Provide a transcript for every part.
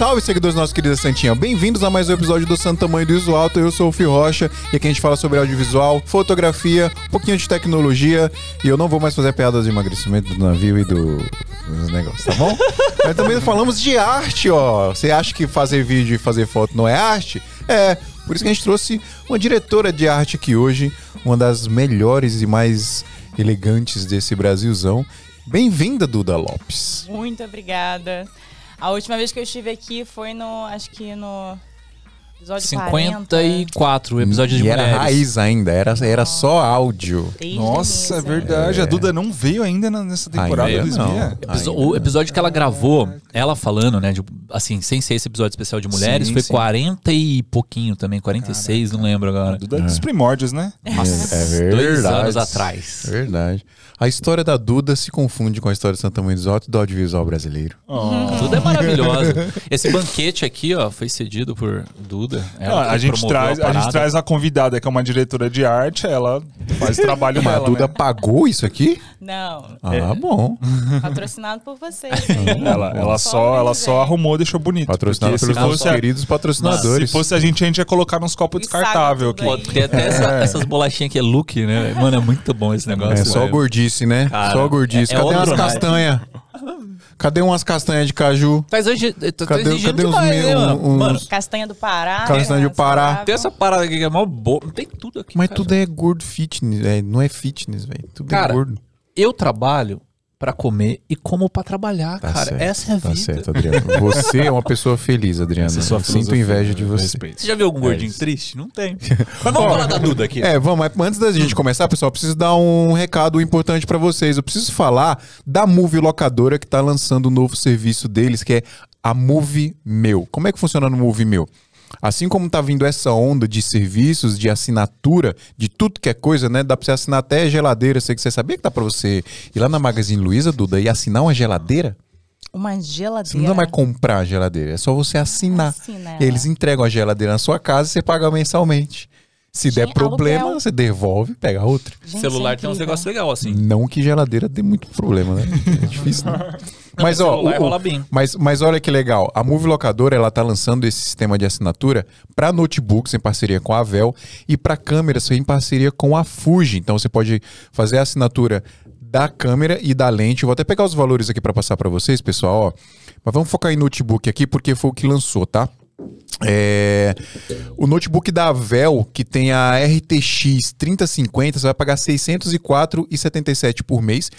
salve, seguidores da nossa querida Santinha. Bem-vindos a mais um episódio do Santo Tamanho do Iso Alto. Eu sou o Fio Rocha e aqui a gente fala sobre audiovisual, fotografia, um pouquinho de tecnologia. E eu não vou mais fazer piadas de emagrecimento do navio e do, dos negócios, tá bom? Mas também falamos de arte, ó. Você acha que fazer vídeo e fazer foto não é arte? É, por isso que a gente trouxe uma diretora de arte aqui hoje, uma das melhores e mais elegantes desse Brasilzão. Bem-vinda, Duda Lopes. Muito obrigada. A última vez que eu estive aqui foi no, acho que no episódio 54, 40. episódio de e mulheres. era raiz ainda, era, era só áudio. Desde o Nossa, é início. verdade. A Duda não veio ainda na- nessa temporada Ainda do não. Esmia. Episo- Ainda. o episódio que ela gravou, ela falando, né, de- assim, sem ser esse episódio especial de mulheres, Sim, foi sim. 40 e pouquinho também, 46, não lembro A agora. Duda é dos primórdios, né? É, é Dois verdade. anos atrás. É verdade. A história da Duda se confunde com a história de Santa Mãe dos e do audiovisual brasileiro. Tudo é maravilhoso. Esse banquete aqui, ó, foi cedido por Duda. Ela Ah, a, gente traz, a gente parada. traz a convidada, que é uma diretora de arte, ela faz o trabalho Mas a. Duda né? pagou isso aqui? Não, Ah, bom. patrocinado por vocês. hein? Ela, ela só, ela só arrumou, deixou bonito. Patrocinado pelos nossos a, queridos patrocinadores. se fosse a gente, a gente ia colocar nos copos descartáveis aqui. aí. Tem até essa- É. essas bolachinhas que é look, né? Mano, é muito bom esse negócio. É só velho. Gordice, né? Cara, só gordice. é- é Cadê outro umas castanhas? Cadê umas castanhas de caju? Tá exigindo, tá Cadê- exigindo cadê demais, né, uns- Mano, Castanha do Pará. Castanha do né, Pará. saudável. tem essa parada aqui que é mó boa. Tem tudo aqui. Mas cara. tudo é gordo fitness, é, não é fitness, velho. Tudo é Cara, gordo. Eu trabalho pra comer e como pra trabalhar, Tá cara. certo, Essa é a Tá vida. certo, Adriano. Você é uma pessoa feliz, Adriano. É Eu Sinto inveja de eu você. respeito. Você já viu algum gordinho isso. triste? Não tem. Mas vamos falar da Duda aqui. É, vamos, mas antes da gente começar, pessoal, eu preciso dar um recado importante pra vocês. Eu preciso falar da Movie Locadora que tá lançando um novo serviço deles, que é a Movie Meu. Como é que funciona no Movie Meu? Assim como tá vindo essa onda de serviços, de assinatura, de tudo que é coisa, né? Dá pra você assinar até geladeira. Sei que você sabia que dá pra você ir lá na Magazine Luiza, Duda, e assinar uma geladeira? Uma Você geladeira. não vai comprar a geladeira, é só você assinar. Assina. Eles entregam a geladeira na sua casa e você paga mensalmente. Se der Gente, problema, aluguel. você devolve e pega outra. Gente, celular é tem uns negócios legais assim. Não que geladeira dê muito problema, né? É difícil. Né? mas, mas ó, o- rola bem. mas, mas olha que legal. A Movie Locadora ela tá lançando esse sistema de assinatura para notebooks em parceria com a Avel e para câmeras em parceria com a Fuji. Então você pode fazer a assinatura da câmera e da lente. Vou até pegar os valores aqui para passar para vocês, pessoal. Ó. Mas vamos focar em notebook aqui porque foi o que lançou, tá? É, o notebook da Avel, que tem a RTX 3050, você vai pagar R$ 604,77 por mês.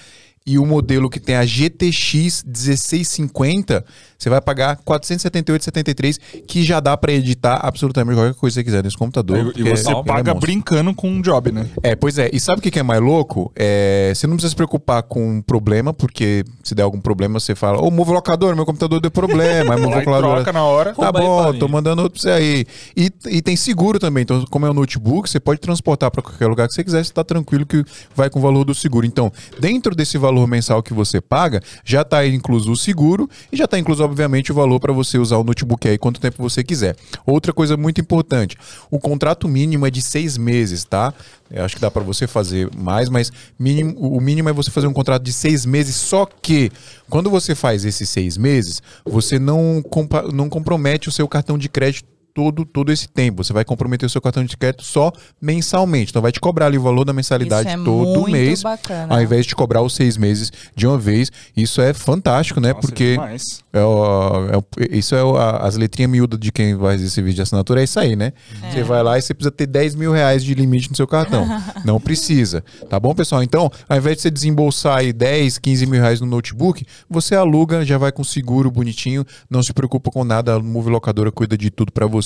E o modelo que tem a GTX 1650, você vai pagar R$ 478,73, que já dá pra editar absolutamente qualquer coisa que você quiser nesse computador. E, e você ele é paga monstro. brincando com um job, né? É, pois é. E sabe o que que é mais louco? É, você não precisa se preocupar com um problema, porque se der algum problema, você fala, ô, move locador, meu computador deu problema. Aí move locador. troca na hora. Tá bom, tô mandando outro pra você aí. E, e tem seguro também. Então, como é um notebook, você pode transportar pra qualquer lugar que você quiser, você tá tranquilo que vai com o valor do seguro. Então, dentro desse valor mensal que você paga, já tá aí incluso o seguro e já tá incluso, obviamente, o valor para você usar o notebook aí quanto tempo você quiser. Outra coisa muito importante: o contrato mínimo é de seis meses, tá? Eu acho que dá para você fazer mais, mas mínimo, o mínimo é você fazer um contrato de seis meses. Só que quando você faz esses seis meses, você não, compa- não compromete o seu cartão de crédito todo, todo esse tempo. Você vai comprometer o seu cartão de crédito só mensalmente. Então vai te cobrar ali o valor da mensalidade Isso é todo muito mês, bacana. ao invés de te cobrar os seis meses de uma vez. Isso é fantástico, né? Nossa, Porque demais. é o- é o- isso é o- a- as letrinhas miúdas de quem vai fazer esse vídeo de assinatura, é isso aí, né? Você vai lá e você precisa ter 10 mil reais de limite no seu cartão. Não precisa. Tá bom, pessoal? Então, ao invés de você desembolsar aí 10, 15 mil reais no notebook, você aluga, já vai com seguro bonitinho, não se preocupa com nada, a Move Locadora cuida de tudo pra você.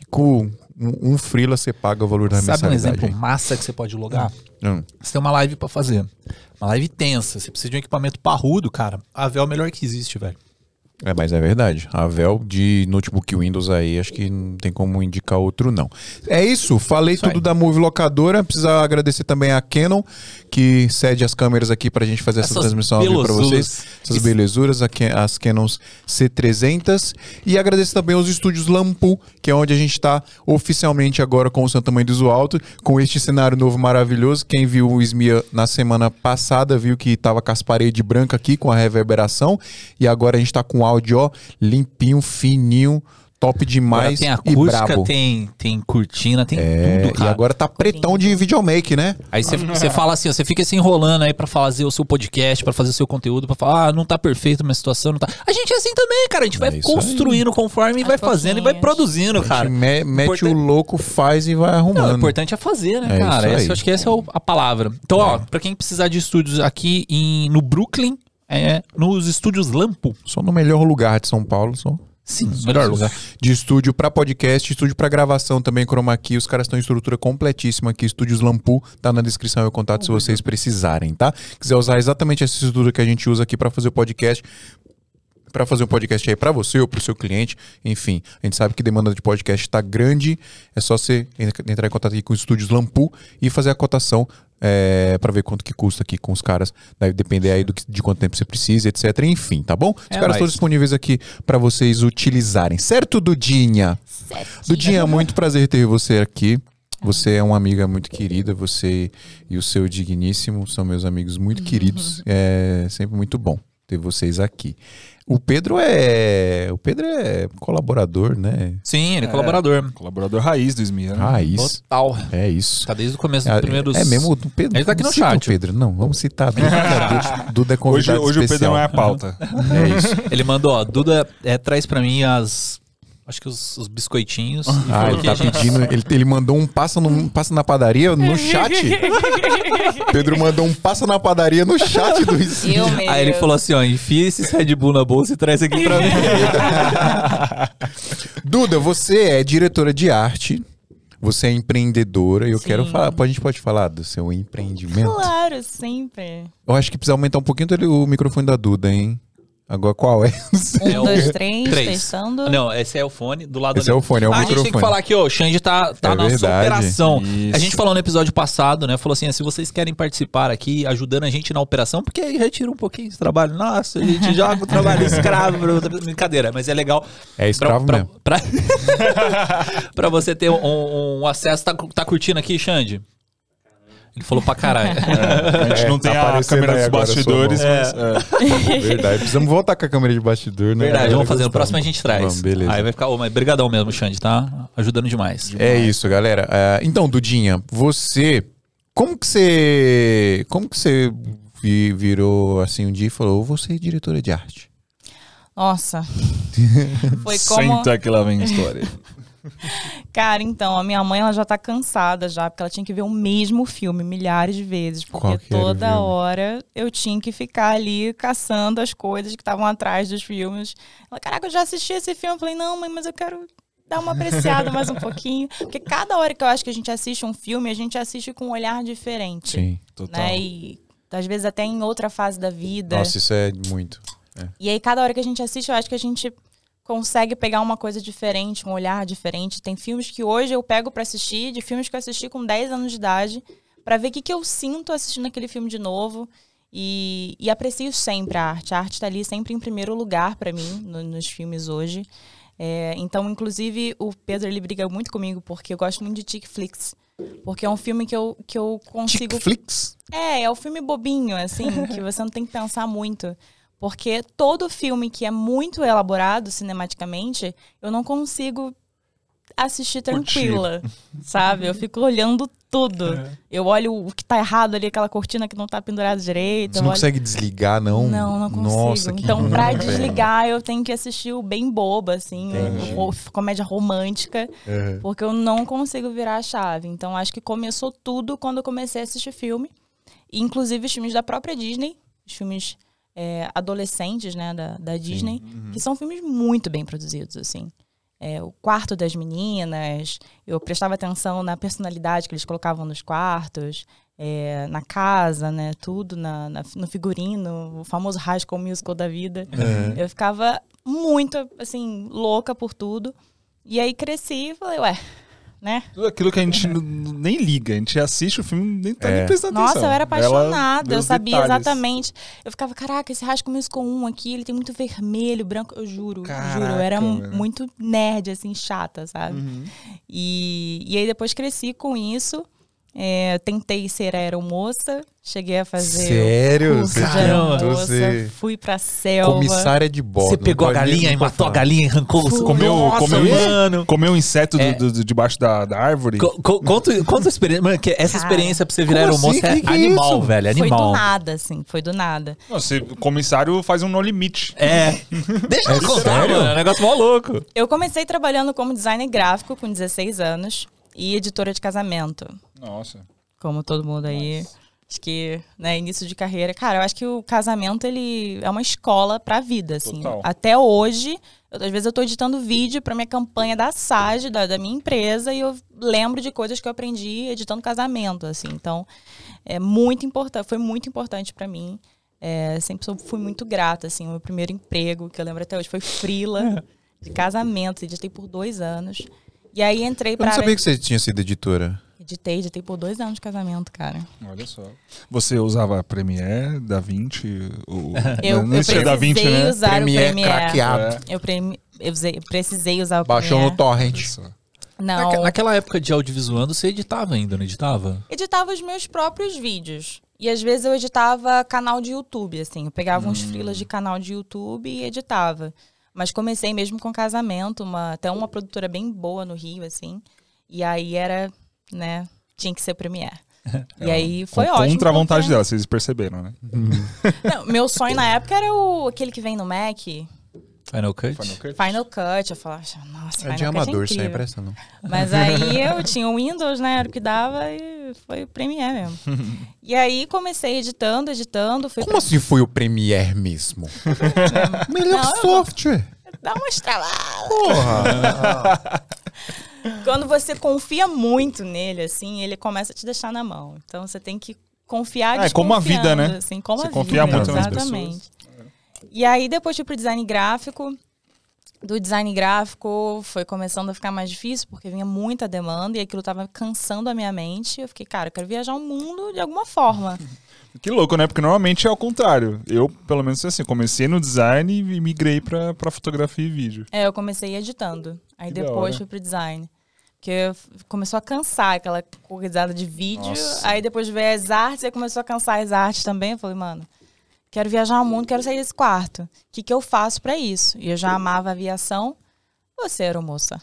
E com um, um freela você paga o valor da Sabe um mensalidade. exemplo massa que você pode logar? Hum. Você tem uma live pra fazer. Uma live tensa. Você precisa de um equipamento parrudo, cara. A Vel é o melhor que existe, velho. É, mas é verdade. A Vel de notebook Windows aí, acho que não tem como indicar outro, não. É isso, falei Isso tudo da Move Locadora. Precisa agradecer também a Canon, que cede as câmeras aqui pra gente fazer essa Essas transmissão aqui pra belozuras. vocês. Essas belezuras, a Can- as Canons C300. E agradeço também aos estúdios Lampu, que é onde a gente tá oficialmente agora com o Santa Mãe do Alto, com este cenário novo maravilhoso. Quem viu o Smia na semana passada viu que tava com as paredes brancas aqui, com a reverberação. E agora a gente tá com áudio, ó, limpinho, fininho, top Agora demais tem e acústica, brabo. tem, tem cortina, tem É, tudo, e cara. agora tá pretão de videomake, né? Aí você- você fala assim, ó, você fica se enrolando aí pra fazer o seu podcast, pra fazer o seu conteúdo, pra falar, ah, não tá perfeito minha situação, não tá. A gente é assim também, cara. A gente vai É aí. construindo conforme e vai fazendo e vai produzindo, A gente cara. me- mete Importante- o louco, faz e vai Não, arrumando. o importante é fazer, né, É cara? aí. Essa- eu acho que essa é a palavra. Então, ó, pra quem precisar de estúdios aqui em, no Brooklyn, é nos estúdios Lampo. Só no melhor lugar de São Paulo, só. Sim, melhor lugar. De estúdio pra podcast, estúdio pra gravação também, Chroma Key. Os caras estão em estrutura completíssima aqui. Estúdios Lampu, tá na descrição e o contato se vocês precisarem, tá? Quiser usar exatamente essa estrutura que a gente usa aqui pra fazer o podcast, Pra fazer um podcast aí pra você ou pro seu cliente, enfim, a gente sabe que demanda de podcast tá grande, é só você en- entrar em contato aqui com os estúdios Lampu e fazer a cotação é, para ver quanto que custa aqui com os caras, deve depender aí do que- de quanto tempo você precisa, etc, enfim, tá bom? Os É caras estão disponíveis aqui pra vocês utilizarem, certo, Dudinha? Dudinha, muito prazer ter você aqui. Você é uma amiga muito querida, você e o seu digníssimo são meus amigos muito queridos. É sempre muito bom ter vocês aqui. O Pedro é. O Pedro é colaborador, né? Sim, ele é colaborador. Colaborador raiz do Esmia. né? Raiz. Total. É isso. Tá desde o começo dos É, primeiros. é mesmo o Pedro. Ele tá aqui não no chat. O Pedro, não, vamos citar. Duda, Duda, é Hoje, convidado hoje o Pedro especial. não é a pauta. É isso. Ele mandou, ó, Duda, é, traz pra mim as. Acho que os, os biscoitinhos. Ah, ele tá pedindo. Ele, ele mandou um passa, no, passa na padaria no chat. Pedro mandou um passa na padaria no chat do mesmo. Aí ele falou assim, ó, enfia esse Red Bull na bolsa e traz aqui pra mim. Duda, você é diretora de arte. Você é empreendedora e eu Sim. quero falar. A gente pode falar do seu empreendimento? Claro, sempre. Eu acho que precisa aumentar um pouquinho o microfone da Duda, hein? Agora qual é? Não sei. Um, o dois, três, três. testando. Não, esse é o fone do lado Esse é o fone, é o ah, A gente tem que microfone. falar aqui, ó, o Xande tá, tá É na sua verdade. operação. Isso. A gente falou no episódio passado, né? Falou assim, ah, se vocês querem participar aqui, ajudando a gente na operação, porque aí retira um pouquinho esse trabalho. Nossa, a gente joga o trabalho escravo. Brincadeira, mas é legal. É escravo pra, mesmo. Pra, pra você ter um, um acesso. Tá, tá curtindo aqui, Xande? Ele falou pra caralho. A gente É, não tem tá a câmera dos bastidores, mas... é. Verdade. Precisamos voltar com a câmera de bastidor, né? Verdade, vamos fazer. No próximo a gente traz. Vamos, beleza. Aí vai ficar. Ô, mas brigadão mesmo, Xande, tá? Ajudando demais. É isso, galera. É, então, Dudinha, você. Como que você. Como que você vi- virou assim um dia e falou, eu vou ser diretora de arte? Nossa. Foi como. Senta que lá vem a história. Cara, então, a minha mãe ela já tá cansada já, porque ela tinha que ver o mesmo filme milhares de vezes. Porque toda filme? hora eu tinha que ficar ali caçando as coisas que estavam atrás dos filmes. Ela, caraca, eu já assisti esse filme. Eu falei, não, mãe, mas eu quero dar uma apreciada mais um pouquinho. Porque cada hora que eu acho que a gente assiste um filme, a gente assiste com um olhar diferente. Sim. Total. Né? E às vezes até em outra fase da vida. Nossa, isso é muito. E aí, cada hora que a gente assiste, eu acho que a gente consegue pegar uma coisa diferente, um olhar diferente. Tem filmes que hoje eu pego pra assistir, de filmes que eu assisti com 10 anos de idade, pra ver o que, que eu sinto assistindo aquele filme de novo. E, e aprecio sempre a arte. A arte tá ali sempre em primeiro lugar pra mim no- nos filmes hoje. É, então, inclusive, o Pedro ele briga muito comigo porque eu gosto muito de Chick Flicks. Porque é um filme que eu, que eu consigo Chickflix? é, é o filme bobinho, assim, que você não tem que pensar muito. Porque todo filme que é muito elaborado cinematicamente, eu não consigo assistir tranquila, sabe? Eu fico olhando tudo. Eu olho o que tá errado ali, aquela cortina que não tá pendurada direito. Você não olho- consegue desligar, não? Não, não consigo. Nossa, que então, pra desligar, eu tenho que assistir o bem boba, assim, Entendi. ro- comédia romântica, Uhum. porque eu não consigo virar a chave. Então, acho que começou tudo quando eu comecei a assistir filme. Inclusive, os filmes da própria Disney, os filmes é, adolescentes, né, da, da Disney, Uhum. que são filmes muito bem produzidos, assim. É, o quarto das meninas, eu prestava atenção na personalidade que eles colocavam nos quartos, é, na casa, né? Tudo, na, na- no figurino, o famoso High School Musical da vida. É. Eu ficava muito, assim, louca por tudo. E aí cresci e falei, ué, né? Tudo aquilo que a gente n- nem liga. A gente assiste o filme nem tá É. nem prestando Nossa, atenção. eu era Ela apaixonada, vê eu sabia detalhes. exatamente. Eu ficava, caraca, esse High School Musical 1 aqui, ele tem muito vermelho, branco. Eu juro, juro, eu era Caraca, velho. muito nerd, assim, chata, sabe? Uhum. E, e aí depois cresci com isso. É, tentei ser aeromoça, cheguei a fazer Sério? curso Você de aeromoça, fui pra selva. Comissária de bordo. Você pegou a galinha e matou a galinha e arrancou o Comeu, Nossa, comeu, mano. comeu um inseto É. do- do- debaixo da, da árvore. Co- co- Conta, conta a experiência. Mano, que essa Cara, experiência pra você virar aeromoça assim? é Que que é animal, isso? velho. Foi Animal. do nada, assim, foi do nada. Não, você, o comissário faz um no limite. É. Deixa eu É contar, mano. É um negócio mó louco. Eu comecei trabalhando como designer gráfico com 16 anos e editora de casamento. Nossa. como todo mundo aí. Acho que, né, início de carreira. Cara, eu acho que o casamento, ele é uma escola pra vida, assim. Total. Até hoje, eu- às vezes eu tô editando vídeo pra minha campanha da SAG, da, da minha empresa, e eu lembro de coisas que eu aprendi editando casamento, assim. Então, é muito importante, foi muito importante pra mim. É, sempre sou- fui muito grata, assim. O meu primeiro emprego, que eu lembro até hoje, foi frila de casamento. Editei por dois anos. E aí entrei Eu pra não área... sabia que você tinha sido editora. Editei, editei por dois anos de casamento, cara. Olha só. Você usava Premiere, DaVinci? O... Eu, não eu existia precisei DaVinci, né? usar Premiere o Premiere. craqueado. É. Eu, premi- eu usei- eu precisei usar o Baixou Premiere. no torrent. Não, Naque- Naquela época de audiovisuando, você editava ainda, não editava? editava os meus próprios vídeos. E às vezes eu editava canal de YouTube, assim. Eu pegava uns Hum. freelas de canal de YouTube e editava. Mas comecei mesmo com casamento, uma, até uma produtora bem boa no Rio, assim. E aí era, né, tinha que ser Premiere. E aí foi Com- ótimo. Contra a vontade porque- dela, vocês perceberam, né? Não, meu sonho na época era o, aquele que vem no Mac, Final Cut? Final Cut? Final Cut. Eu falava, nossa, É Final de Cut amador, é sem incrível. pressa não. Mas aí eu tinha o Windows, né? Era o que dava e foi o Premiere mesmo. e aí comecei editando, editando, fui Como assim foi o Premiere mesmo? Melhor Não, eu- software. dar uma estralada. Porra. Quando você confia muito nele, assim, ele começa a te deixar na mão. Então você tem que confiar Ah, é como a vida, né? Assim, como Você a confia vida, muito nas exatamente. E aí depois fui pro design gráfico. Do design gráfico foi começando a ficar mais difícil, porque vinha muita demanda e aquilo tava cansando a minha mente. Eu fiquei, cara, eu quero viajar o mundo de alguma forma. Que louco, né? Porque normalmente é ao contrário. Eu, pelo menos assim, comecei no design e migrei pra, pra fotografia e vídeo. É, eu comecei editando. Aí Que depois fui pro design. Porque começou a cansar aquela coisada de vídeo. Nossa. Aí depois veio as artes, aí começou a cansar as artes também. Eu falei, mano, quero viajar o mundo, quero sair desse quarto. O que, que eu faço pra isso? E eu já amava aviação. Você era moça.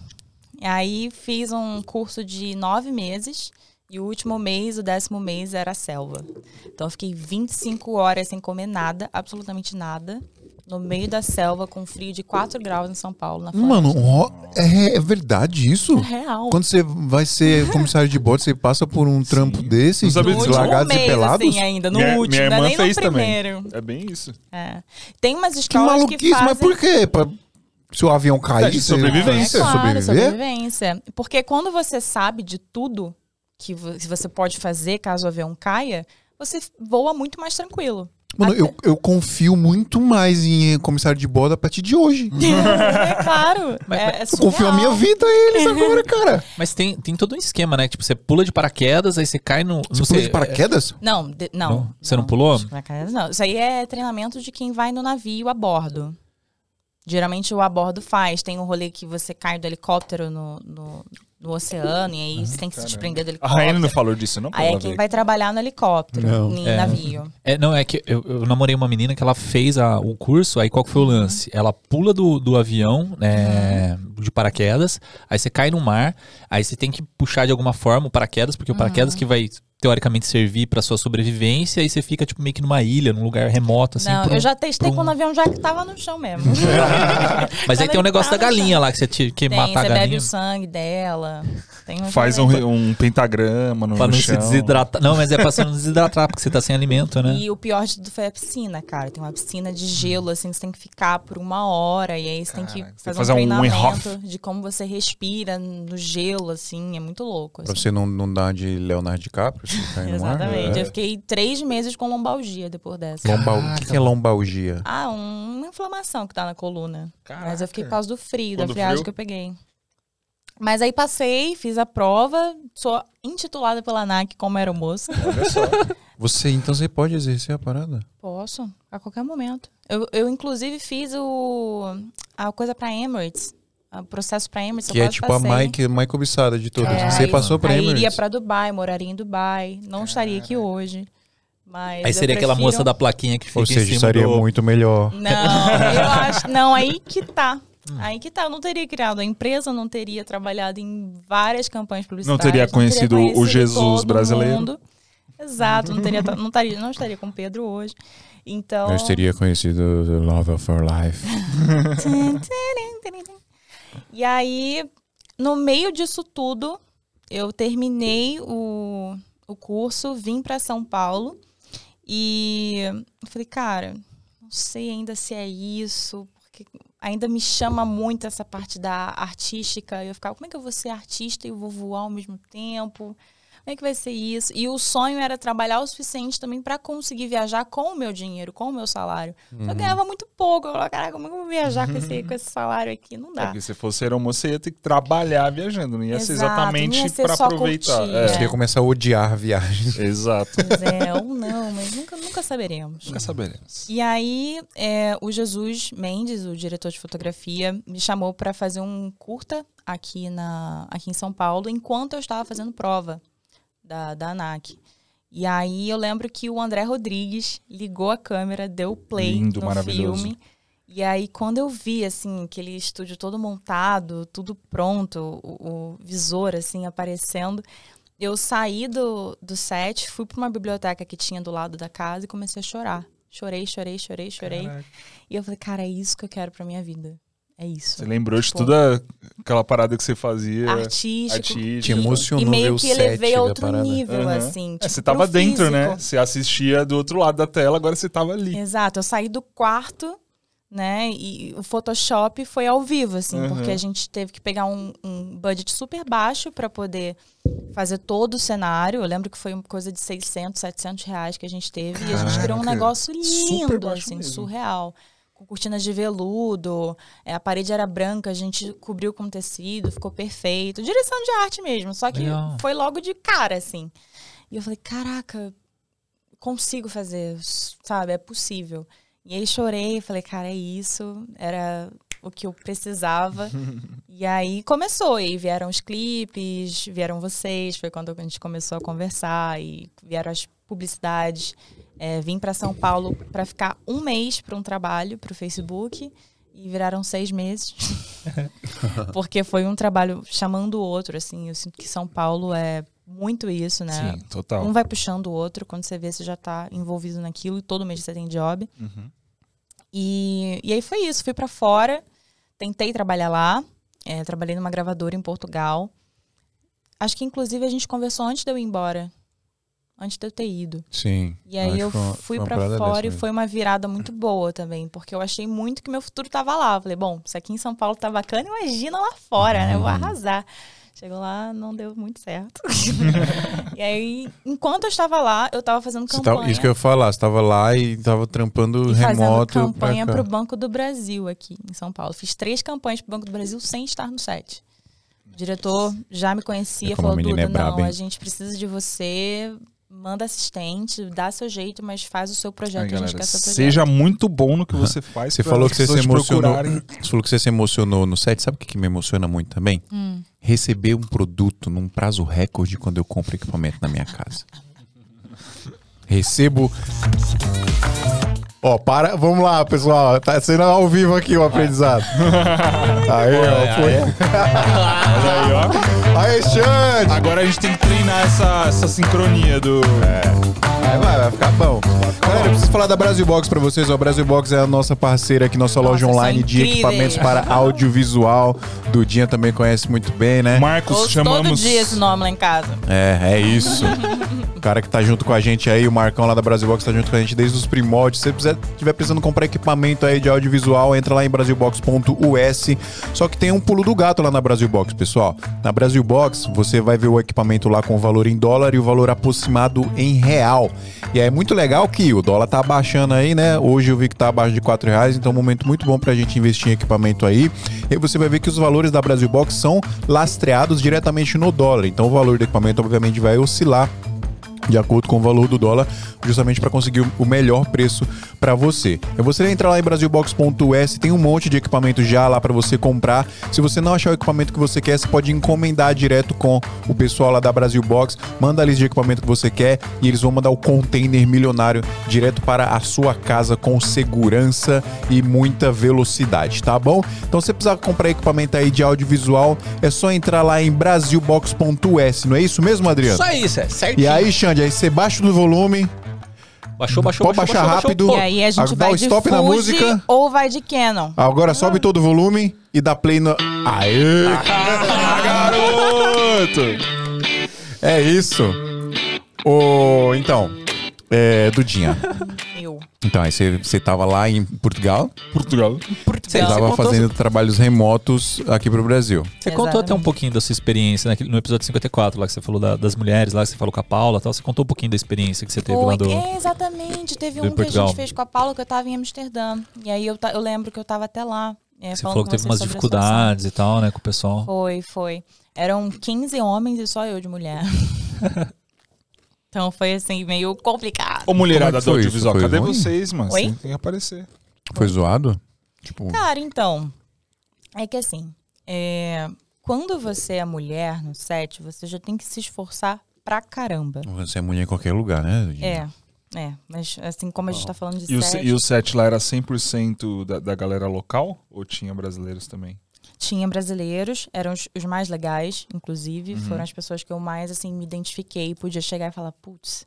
Aí fiz um curso de nove meses. E o último mês, o décimo mês, era a selva. Então eu fiquei 25 horas sem comer nada, absolutamente nada. No meio da selva, com frio de 4 graus em São Paulo, na floresta. Mano, ó, é, é verdade isso? É real. Quando você vai ser comissário de bordo, você passa por um trampo desse, no disso, último deslagados e pelados? assim, ainda, no minha, último, minha irmã nem fez no também. primeiro. É bem isso. É. Tem umas Que escolas que maluquice, fazem... mas por quê? Pra, se o avião cair, É sobrevivência. É claro, sobreviver? sobrevivência. Porque quando você sabe de tudo que que você pode fazer caso o avião caia, você voa muito mais tranquilo. Mano, Até- eu, eu confio muito mais em comissário de bordo a partir de hoje. é claro. Mas- é, é Eu confio a minha vida a eles agora, cara. Mas tem, tem todo um esquema, né? Tipo, você pula de paraquedas, aí você cai no. Você não pula sei, de paraquedas? Não, de- não, Não? Você não pulou? que vai cair, Não, isso aí é treinamento de quem vai no navio a bordo. Geralmente o a bordo faz. Tem um rolê que você cai do helicóptero no, no, no oceano e aí você tem que se desprender do A helicóptero. Rainha não falou disso, não? Aí é quem vai trabalhar no helicóptero, Não. em É. navio. É, não, é que eu, eu namorei uma menina que ela fez a- o curso, aí qual que foi o lance? Ela pula do, do avião é, de paraquedas, aí você cai no mar, aí você tem que puxar de alguma forma o paraquedas, porque o paraquedas que vai teoricamente servir pra sua sobrevivência, aí você fica tipo meio que numa ilha, num lugar remoto, assim. não, um- eu já testei um- quando o avião já tava no chão mesmo. Mas aí tem o ele negócio da galinha chão. lá, que você tinha que Tem, matar a você bebe galinha. o sangue dela. Tem um Faz um, um pentagrama no, Pra no não chão. se desidratar. Não, mas é pra você não desidratar, porque você tá sem alimento, né? E o pior de tudo foi a piscina, cara. Tem uma piscina de gelo, assim, você tem que ficar por uma hora. E aí você tem que fazer, fazer um um treinamento Hof. de como você respira no gelo, assim. É muito louco. Pra assim. você não, não dar de Leonardo DiCaprio, você mar? Exatamente. É. Eu fiquei três meses com lombalgia depois dessa. Lombal... O que que é lombalgia? Ah, um- uma inflamação que tá na coluna. Caraca. Mas eu fiquei por causa do frio, Quando da friagem frio? que eu peguei. Mas aí passei, fiz a prova, sou intitulada pela ANAC como aeromoça. Olha só. Você, então você pode exercer a parada? Posso, a qualquer momento. Eu, eu inclusive, fiz o, a coisa pra Emirates o processo pra Emirates. Que eu é tipo a passei. mais, mais cobiçada de todas. É, Você aí- passou pra aí Emirates? iria pra Dubai, moraria em Dubai. Não estaria aqui hoje. Mas Aí seria aquela prefiro- moça da plaquinha que fica Ou em seja, cima estaria do... muito melhor. Não, eu acho. Não, aí que tá. Aí que tá. Eu não teria criado a empresa, não teria trabalhado em várias campanhas publicitárias. teria conhecido o Jesus brasileiro. mundo. Exato, não teria, não estaria, não estaria com o Pedro hoje. Então. Nós teria conhecido The Love of Our Life. E aí, no meio disso tudo, eu terminei o, o curso, vim para São Paulo e eu falei, cara, não sei ainda se é isso, porque ainda me chama muito essa parte da artística. Eu ficava, como é que eu vou ser artista e eu vou voar ao mesmo tempo? Como é que vai ser isso? E o sonho era trabalhar o suficiente também para conseguir viajar com o meu dinheiro, com o meu salário. Uhum. Eu ganhava muito pouco. Eu falava, caraca, como é que eu vou viajar com esse, com esse salário aqui? Não É, dá. porque se fosse aeromoça, você ia ter que trabalhar viajando, não ia ser Exato, exatamente ser pra só aproveitar. curtir, É. Você ia começar a odiar viagens. Exato. Pois é, ou não, mas nunca, nunca saberemos. Nunca saberemos. E aí, é, o Jesus Mendes, o diretor de fotografia, me chamou para fazer um curta aqui, na, aqui em São Paulo, enquanto eu estava fazendo prova da, da ANAC. E aí eu lembro que o André Rodrigues ligou a câmera, deu play Lindo, no filme. E aí, quando eu vi, assim, aquele estúdio todo montado, tudo pronto, o, o visor, assim, aparecendo, eu saí do, do set, fui para uma biblioteca que tinha do lado da casa e comecei a chorar. Chorei, chorei, chorei, chorei. Caraca. E eu falei, cara, é isso que eu quero pra minha vida. É isso. Você lembrou de Tipo, toda aquela parada que você fazia. Artístico. artístico. Te emocionou E meio ver que elevei a outro nível, Aham. assim. É, tipo, você tava pro dentro, né? Você assistia do outro lado da tela, agora você tava ali. Exato, eu saí do quarto, né? E o Photoshop foi ao vivo, assim, Uhum. porque a gente teve que pegar um, um budget super baixo para poder fazer todo o cenário. Eu lembro que foi uma coisa de 600, 700 reais que a gente teve. E a gente criou um Caraca, negócio lindo, assim, mesmo. surreal. Com cortinas de veludo, é, a parede era branca, a gente cobriu com tecido, ficou perfeito. Direção de arte mesmo, só que Legal. foi logo de cara, assim. E eu falei, caraca, consigo fazer, sabe? É possível. E aí chorei, falei, cara, é isso. Era o que eu precisava. e aí começou. E vieram os clipes, vieram vocês. Foi quando a gente começou a conversar. E vieram as publicidades. É, vim para São Paulo para ficar um mês para um trabalho para o Facebook. E viraram seis meses. Porque foi um trabalho chamando o outro, assim. Eu sinto que São Paulo é muito isso, né? Sim, total. Um vai puxando o outro, quando você vê, você já tá envolvido naquilo e todo mês você tem job. Uhum. E, e aí foi isso, fui pra fora, tentei trabalhar lá, é, trabalhei numa gravadora em Portugal. Acho que inclusive a gente conversou antes de eu ir embora, antes de eu ter ido. Sim. E aí eu foi fui parada fora e foi uma virada muito boa também, porque eu achei muito que meu futuro tava lá. Eu falei, bom, isso aqui em São Paulo tá bacana, imagina lá fora, né? Eu Uhum. vou arrasar. Chegou lá, não deu muito certo. e aí, enquanto eu estava lá, eu tava fazendo campanha. isso que eu ia falar, você tava lá e tava trampando e fazendo remoto. campanha pra cá. pro Banco do Brasil aqui em São Paulo. Fiz três campanhas pro Banco do Brasil sem estar no set. O diretor já me conhecia, É falou, Duda, é braba, não, hein?" a gente precisa de você, manda assistente, dá seu jeito, mas faz o seu projeto, Aí, a gente galera, quer seu projeto. seja muito bom no que você faz. Você falou que você se emocionou. procurarem. Você falou que você se emocionou no set. Sabe o que, que me emociona muito também? Hum. Receber um produto num prazo recorde quando eu compro equipamento na minha casa. Recebo. Ó, para. Vamos lá, pessoal. Tá sendo ao vivo aqui o aprendizado. Aí, ó. Foi. Olha aí, ó. Aí, Xande. Agora a gente tem que treinar essa, essa sincronia do. Vai, vai, vai ficar bom. Galera, eu preciso falar da Brasil Box pra vocês. ó. A Brasil Box é a nossa parceira aqui, nossa Nossa, loja são online de equipamentos para audiovisual. Dudinha também conhece muito bem, né? Marcos, Ouço chamamos. todo dia esse nome lá em casa. É, é isso. o cara que tá junto com a gente aí, o Marcão lá da Brasil Box, tá junto com a gente desde os primórdios. Se você estiver precisando comprar equipamento aí de audiovisual, entra lá em brasilbox.us. Só que tem um pulo do gato lá na Brasil Box, pessoal. Na Brasil Box, você vai ver o equipamento lá com o valor em dólar e o valor aproximado em real. E é muito legal que o dólar tá abaixando aí, né? Hoje eu vi que tá abaixo de 4 reais, então é um momento muito bom pra gente investir em equipamento aí. E você vai ver que os valores da Brasil Box são lastreados diretamente no dólar. Então o valor do equipamento, obviamente, vai oscilar de acordo com o valor do dólar, justamente para conseguir o- melhor preço para você. É você entrar lá em brasilbox.us, tem um monte de equipamento já lá para você comprar. Se você não achar o equipamento que você quer, você pode encomendar direto com o pessoal lá da Brasil Box, manda a lista de equipamento que você quer e eles vão mandar o container milionário direto para a sua casa com segurança e muita velocidade, tá bom? Então se você precisar comprar equipamento aí de audiovisual, é só entrar lá em brasilbox.us, não é isso mesmo, Adriano? Isso aí, Cé, certinho. E aí, Xande, aí você baixa no volume, Baixou, baixou, Pode baixou, baixar baixou, rápido. baixou. E aí a gente Ah, dá vai o de stop Fuji na música. ou vai de Canon. agora sobe todo o volume e dá play no. Aê! Garoto! É isso. Ô, então, é, Dudinha. Eu. Então, aí você, você tava lá em Portugal, Portugal. você Portugal. tava contou- fazendo trabalhos remotos aqui pro Brasil. Você contou até um Exatamente. pouquinho da sua experiência naquele- no episódio 54, lá que você falou da- das mulheres, lá que você falou com a Paula e tal. Você contou um pouquinho da experiência que você teve lá Foi, do. é, exatamente. Teve do um que a Portugal. gente fez com a Paula que eu tava em Amsterdã. E aí eu, ta- eu lembro que eu tava até lá. é, Você falando falou com que teve vocês umas sobre a situação. dificuldades e tal, né, com o pessoal. Foi, foi. Eram 15 homens e só eu de mulher. então foi assim, meio complicado. Ô, mulherada Como é que do audiovisual? Foi cadê ruim? vocês, mano? Oi? Tem, tem que aparecer. Foi zoado? Tipo, Cara, então. É que assim, é, quando você é mulher no set, você já tem que se esforçar pra caramba. você é mulher em qualquer lugar, né? É. É, mas assim, como a gente tá falando de E o, set, se- e o set lá era 100% da, da galera local? Ou tinha brasileiros também? Tinha brasileiros, eram os, os mais legais, inclusive, Uhum. foram as pessoas que eu mais, assim, me identifiquei, podia chegar e falar, putz,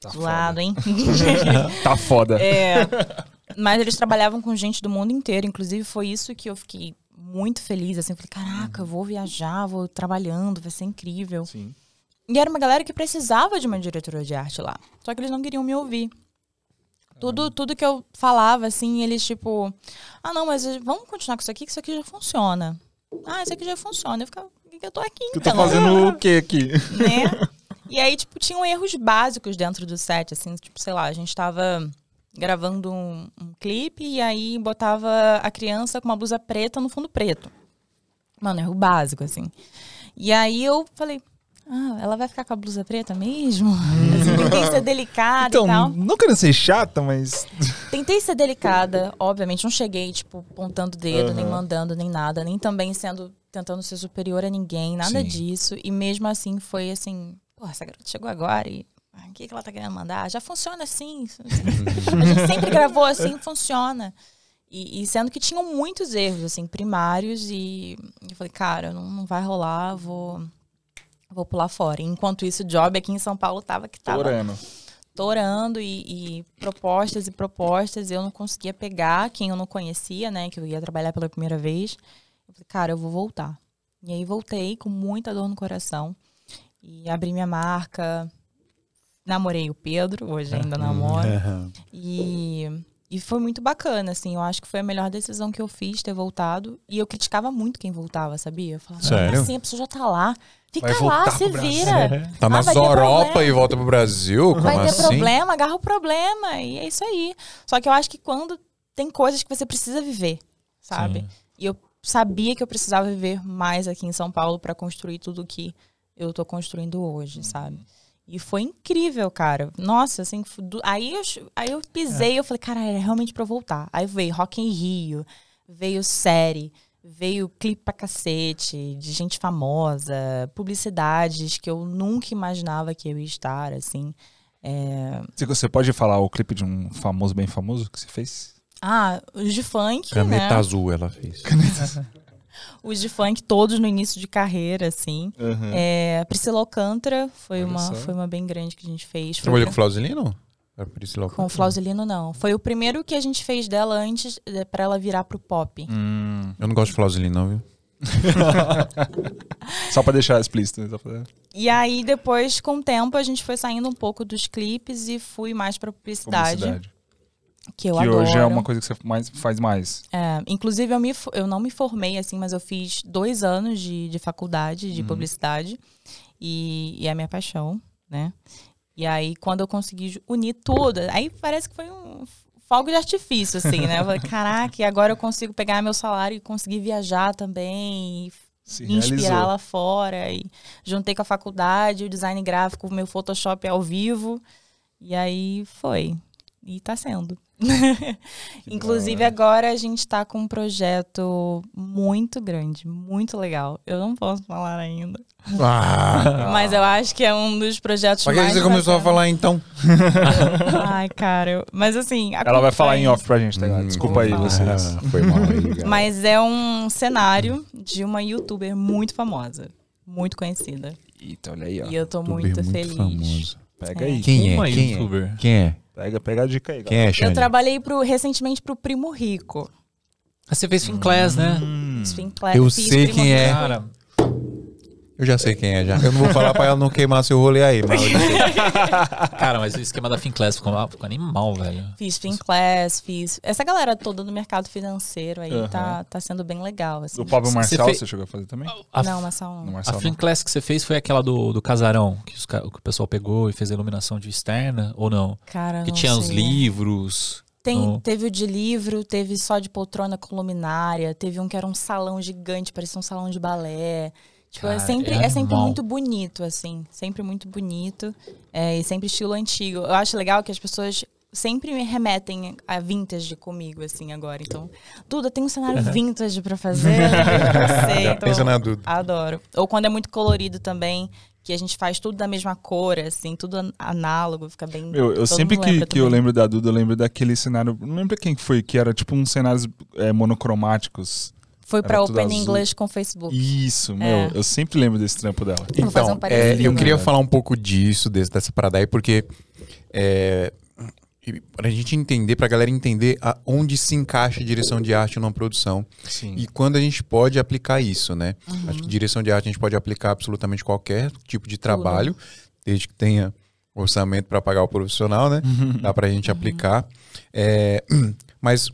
Tá zoado, hein? Tá foda. É, mas eles trabalhavam com gente do mundo inteiro. Inclusive, foi isso que eu fiquei muito feliz. Assim, falei, caraca, eu vou viajar, vou trabalhando, vai ser incrível. Sim. E era uma galera que precisava de uma diretora de arte lá. Só que eles não queriam me ouvir. Tudo, tudo que eu falava, assim, eles tipo, ah, não, mas vamos continuar com isso aqui, que isso aqui já funciona. Ah, isso aqui já funciona. Eu ficava, eu tô aqui Tu então? tá fazendo o quê aqui? né? E aí, tipo, tinham erros básicos dentro do set, assim, tipo, sei lá, a gente tava gravando um, um clipe e aí botava a criança com uma blusa preta no fundo preto. Mano, erro básico, assim. E aí eu falei, ah, ela vai ficar com a blusa preta mesmo? Assim, tentei ser delicada Então, e tal. não querendo ser chata, mas. Tentei ser delicada, obviamente, não cheguei, tipo, apontando o dedo, nem mandando, nem nada, nem também sendo, tentando ser superior a ninguém, nada Sim. disso. E mesmo assim foi assim, pô, essa garota chegou agora e ah, o que, que ela tá querendo mandar? Já funciona assim. a gente sempre gravou assim, funciona. E, e sendo que tinham muitos erros, assim, primários, e eu falei, cara, não, não vai rolar, vou, vou pular fora. E enquanto isso, o job aqui em São Paulo tava que tava Torando. torando e, e propostas e propostas. Eu não conseguia pegar quem eu não conhecia, né? Que eu ia trabalhar pela primeira vez. Eu falei, cara, eu vou voltar. E aí voltei com muita dor no coração. E abri minha marca. Namorei o Pedro, hoje ainda namoro. E, e foi muito bacana, assim. Eu acho que foi a melhor decisão que eu fiz, ter voltado. E eu criticava muito quem voltava, sabia? Eu falava, Sério? "Não, assim, a pessoa já tá lá. Fica Vai lá, voltar se pro Brasil." vira. Tá Ah, nas vai ter Europa e volta pro Brasil? Como Vai ter assim? problema, agarra o problema. E é isso aí. Só que eu acho que quando tem coisas que você precisa viver, sabe? Sim. E eu sabia que eu precisava viver mais aqui em São Paulo para construir tudo que eu tô construindo hoje, sabe? E foi incrível, cara. Nossa, assim, aí eu, aí eu pisei e eu falei, cara, era realmente pra eu voltar. Aí veio Rock em Rio, veio série, veio clipe pra cacete, de gente famosa, publicidades que eu nunca imaginava que eu ia estar, assim. É, Você- pode falar o clipe de um famoso, bem famoso que você fez? Ah, os de funk, Caneta né? azul ela fez. Os de funk todos no início de carreira, assim. Uhum. É, Priscila Alcântara foi Olha uma, só. foi uma bem grande que a gente fez. Trabalhou o com isso lá. Com o Flausilino, não. Foi o primeiro que a gente fez dela antes eh, pra ela virar pro pop. Hum, Eu não gosto de Flausilino, não, viu? só pra deixar explícito. né? Só pra- E aí, depois, com o tempo, a gente foi saindo um pouco dos clipes e fui mais pra publicidade, Publicidade. que eu que adoro. hoje é uma coisa que você mais, faz mais. É, inclusive, eu, me, eu não me formei assim, mas eu fiz dois anos de, de faculdade de publicidade. E, e é a minha paixão, né? E aí, quando eu consegui unir tudo, aí parece que foi um fogo de artifício, assim, né? Eu falei, caraca, e agora eu consigo pegar meu salário e conseguir viajar também. E Se inspirar lá fora. E juntei com a faculdade, o design gráfico, o meu Photoshop ao vivo. E aí foi. E tá sendo. Inclusive, agora a gente tá com um projeto muito grande, muito legal. Eu não posso falar ainda. Ah, Mas eu acho que é um dos projetos pra que mais. você começou a falar então? Ai, cara. eu- Mas assim. Ela vai falar em off pra gente, tá ligado? Desculpa aí falar. vocês. Ah, foi mal aí, galera. Mas é um cenário de uma youtuber muito famosa, muito conhecida. Eita, olha aí, ó. E eu tô Youtuber muito, feliz. famoso. Pega É. aí. Quem Uma é? Quem youtuber. é? Quem é? Pega, pega a dica aí, Quem galera. é, Eu Xande? trabalhei pro, recentemente pro Primo Rico. Ah, Você fez Finclass, né? Hum. Fincla- Eu fiz sei Primo quem é. Rico. Cara, Eu já sei quem é já. Eu não vou falar pra ela não queimar seu rolê aí, mas eu já sei. cara, mas o esquema da Finclass ficou, ficou animal, velho. Fiz Finclass, fiz. Essa galera toda do mercado financeiro aí Aham. tá, tá sendo bem legal. Assim. Do Pablo Você Marçal, fez- você chegou a fazer também? A, Não, mas só No um. Marçal, a não. Finclass que você fez foi aquela do, do casarão, que, os que o pessoal pegou e fez a iluminação de externa, ou não? Cara, Que não tinha os sei. livros. Tem, Teve o de livro, teve só de poltrona com luminária, teve um que era um salão gigante, parecia um salão de balé. Tipo, é Cara, sempre, é é sempre muito bonito, assim. Sempre muito bonito. é, e sempre estilo antigo. Eu acho legal que as pessoas sempre me remetem a vintage comigo, assim, agora. Então, Duda, tem um cenário vintage pra fazer. Eu sei, Já então, pensa na Duda. Adoro. Ou quando é muito colorido também, que a gente faz tudo da mesma cor, assim, tudo an- análogo, fica bem. Meu, eu sempre que, que eu lembro da Duda, eu lembro daquele cenário. Não lembro quem que foi, que era tipo uns cenários é, monocromáticos. Foi tudo Open azul. English com o Facebook. Isso, meu. É. Eu sempre lembro desse trampo dela. Fazer um Então, é, eu né? queria falar um pouco disso, desse, dessa parada aí, porque é, e pra gente entender, pra galera entender a- onde se encaixa a direção de arte numa produção Sim. e quando a gente pode aplicar isso, né? Uhum. Acho que direção de arte a gente pode aplicar absolutamente qualquer tipo de trabalho, desde que tenha orçamento para pagar o profissional, né? Dá pra gente aplicar. É, mas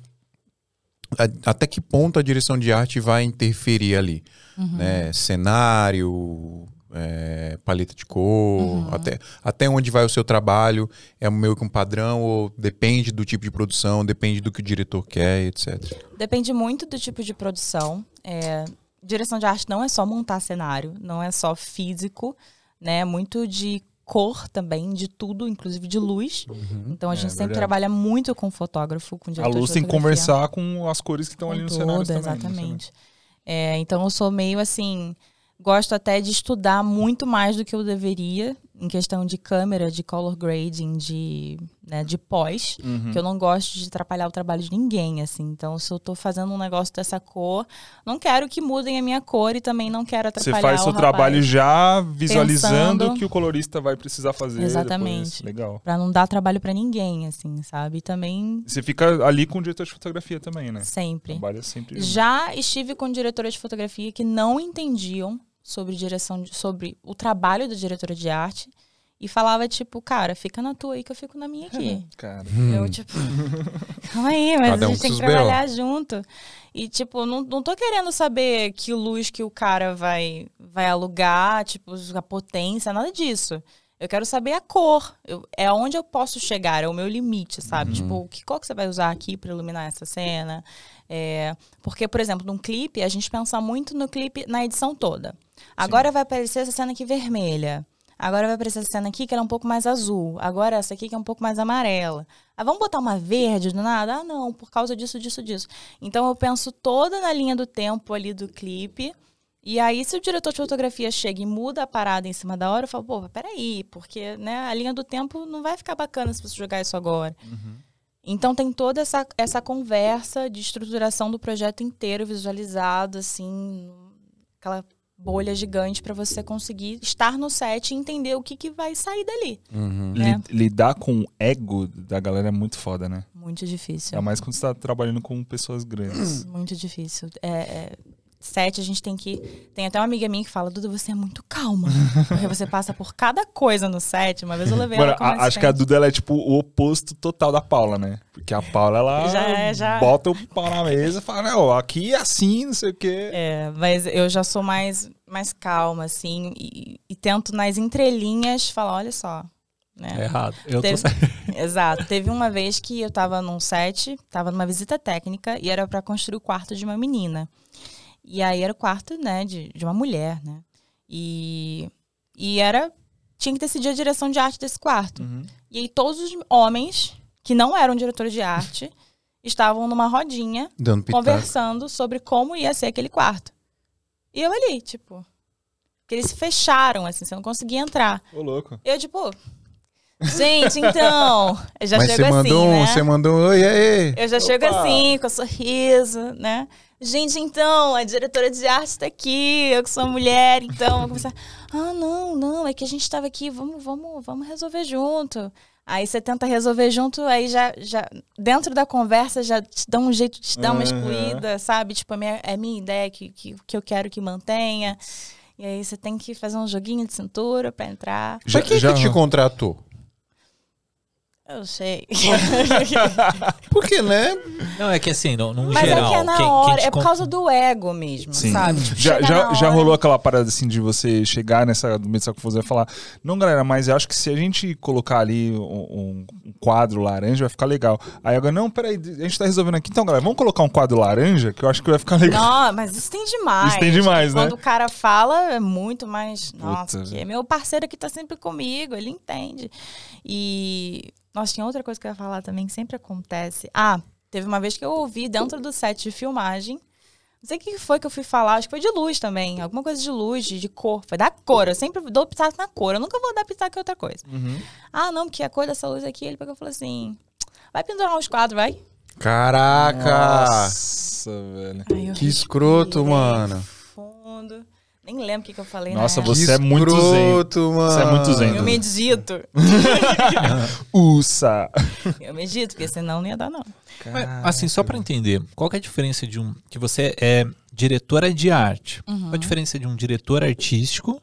a- até que ponto a direção de arte vai interferir ali? Né? Cenário, é, paleta de cor, até, até onde vai o seu trabalho? É meio que um padrão ou depende do tipo de produção, depende do que o diretor quer, etc. Depende muito do tipo de produção. É, direção de arte não é só montar cenário, não é só físico, né? É muito de cor também, de tudo, inclusive de luz. Então a É, gente sempre verdade. trabalha muito com fotógrafo, com A diretor luz de tem que conversar com as cores que estão ali no cenário também. né? exatamente. É, então eu sou meio assim, gosto até de estudar muito mais do que eu deveria em questão de câmera, de color grading, de, né, de pós, Uhum. que eu não gosto de atrapalhar o trabalho de ninguém, assim. Então, se eu tô fazendo um negócio dessa cor, não quero que mudem a minha cor e também não quero Você atrapalhar faz o seu trabalho já visualizando o que o colorista vai precisar fazer. Exatamente. depois. Legal. Pra não dar trabalho pra ninguém, assim, sabe? E também Você fica ali com o diretor de fotografia também, né? sempre. Trabalha sempre. Já estive com diretoras de fotografia que não entendiam sobre direção, de- sobre o trabalho da diretora de arte e falava tipo, cara, fica na tua aí que eu fico na minha aqui. Cara. Eu tipo, calma aí, mas Cada a um gente tem com que trabalhar junto. E tipo, não, não tô querendo saber que luz que o cara vai vai alugar, tipo, a potência, nada disso. Eu quero saber a cor. Eu- é onde eu posso chegar, é o meu limite, sabe? Uhum. Tipo, que cor que você vai usar aqui pra iluminar essa cena? É, porque, por exemplo, num clipe, a gente pensa muito no clipe na edição toda. Agora vai aparecer essa cena aqui vermelha. Agora vai aparecer essa cena aqui que é um pouco mais azul. Agora essa aqui que é um pouco mais amarela. Ah, vamos botar uma verde do nada? Ah, não, por causa disso, disso, disso. Então eu penso toda na linha do tempo ali do clipe. E aí, se o diretor de fotografia chega e muda a parada em cima da hora, eu falo, pô, peraí, porque né, a linha do tempo não vai ficar bacana se você jogar isso agora. Então tem toda essa, essa conversa de estruturação do projeto inteiro visualizado, assim, aquela bolha gigante para você conseguir estar no set e entender o que, que vai sair dali. Uhum. Li- É. Lidar com o ego da galera é muito foda, né? Muito difícil. É mais quando você tá trabalhando com pessoas grandes. Muito difícil. É, é, set a gente tem que. Tem até uma amiga minha que fala, Duda, você é muito calma. Porque você passa por cada coisa no set. Uma vez eu levei Mano, ela como a- acho que a. Duda ela é tipo o oposto total da Paula, né? Porque a Paula, ela Já é, já. bota o pau na mesa e fala, não, aqui é assim, não sei o quê. É, mas eu já sou mais, mais calma, assim, e, e tento nas entrelinhas falar, olha só. Né? É errado. Eu tô Teve- certo. Exato. Teve uma vez que eu tava num set, tava numa visita técnica e era pra construir o quarto de uma menina. E aí era o quarto, né, de, de uma mulher, né? E, e era. Tinha que decidir a direção de arte desse quarto. Uhum. E aí todos os homens, que não eram diretores de arte, estavam numa rodinha conversando sobre como ia ser aquele quarto. E eu ali, tipo. Que eles se fecharam, assim, você não conseguia entrar. Ô, louco. Eu, tipo. Gente, então. Eu já Mas chego você mandou assim, um, né? você mandou um, oi, aí. Eu já chego Opa! assim, com sorriso, né? Gente, então, a diretora de arte tá aqui, eu que sou mulher, então, vou começar. Ah, não, não, é que a gente tava aqui, vamos, vamos, vamos resolver junto. Aí você tenta resolver junto, aí já, já dentro da conversa já te dá um jeito de te dar uma excluída, sabe? Tipo, a minha, é a minha ideia que, que, que eu quero que mantenha. E aí você tem que fazer um joguinho de cintura pra entrar. Pra quem que te contratou? Eu sei. Porque, né? Não, é que assim, no, no Mas geral. é que é na quem- quem hora, te é por con- causa do ego mesmo, Sim. sabe? Tipo, Já, já, já rolou aquela parada assim de você chegar nessa do Medição Confusão e falar: Não, galera, mas eu acho que se a gente colocar ali um, um- quadro laranja vai ficar legal. Aí agora, não, peraí, a gente tá resolvendo aqui. Então, galera, vamos colocar um quadro laranja que eu acho que vai ficar legal. Não, mas isso tem demais. Isso tem demais, né? Quando o cara fala, é muito mais. Nossa, Puta. que é meu parceiro que tá sempre comigo, ele entende. E. Nossa, tinha outra coisa que eu ia falar também que sempre acontece. Ah, teve uma vez que eu ouvi dentro do set de filmagem. Não sei o que foi que eu fui falar, acho que foi de luz também. Alguma coisa de luz, de, de cor. Foi da cor. Eu sempre dou pitaco na cor. Eu nunca vou dar pitaco em outra coisa. Uhum. Ah, não, porque a cor dessa luz aqui, ele pegou e falou assim: vai pendurar uns quadros, vai. Caraca! Nossa, velho. Eu Que escroto, mano. Fundo. Nem lembro o que, que eu falei Nossa, na época. Você é muito zen. escroto, mano. Você é muito zen. Eu medito. Usa. Eu medito, porque senão não ia dar, não. Mas, assim, só pra entender, qual que é a diferença de um. Que você é diretora de arte. Uhum. Qual a diferença de um diretor artístico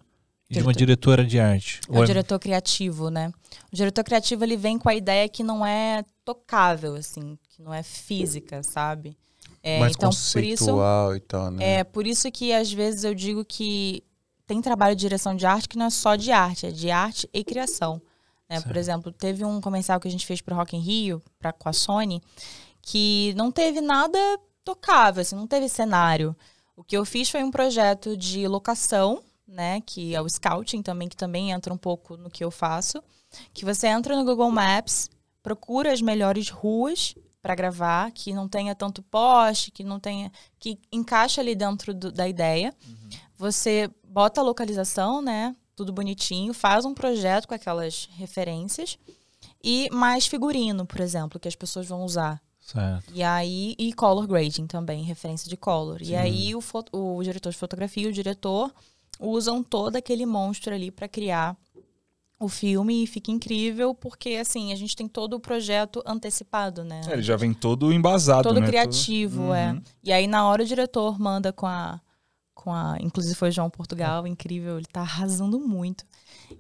e de uma Diretor. diretora de arte? É o diretor criativo, né? O diretor criativo, ele vem com a ideia que não é tocável, assim. Que não é física, sabe? É, Mais então, por isso... conceitual e tal, né? É por isso que às vezes eu digo que tem trabalho de direção de arte que não é só de arte, é de arte e criação. né? Por exemplo, teve um comercial que a gente fez para Rock in Rio, pra, com a Sony, que não teve nada tocável, assim, não teve cenário. O que eu fiz foi um projeto de locação, né, que é o scouting também, que também entra um pouco no que eu faço, que você entra no Google Maps, procura as melhores ruas para gravar, que não tenha tanto poste, que não tenha que encaixa ali dentro do- da ideia. Você bota a localização, né? Tudo bonitinho, faz um projeto com aquelas referências e mais figurino, por exemplo, que as pessoas vão usar. Certo. E aí, e color grading também, referência de color. E aí, o, o diretor de fotografia e o diretor usam todo aquele monstro ali para criar o filme e fica incrível, porque assim, a gente tem todo o projeto antecipado, né? É, ele já vem todo embasado, todo né? criativo, é. Uhum. E aí, na hora, o diretor manda com a. Com a inclusive foi o João Portugal, incrível, ele tá arrasando muito.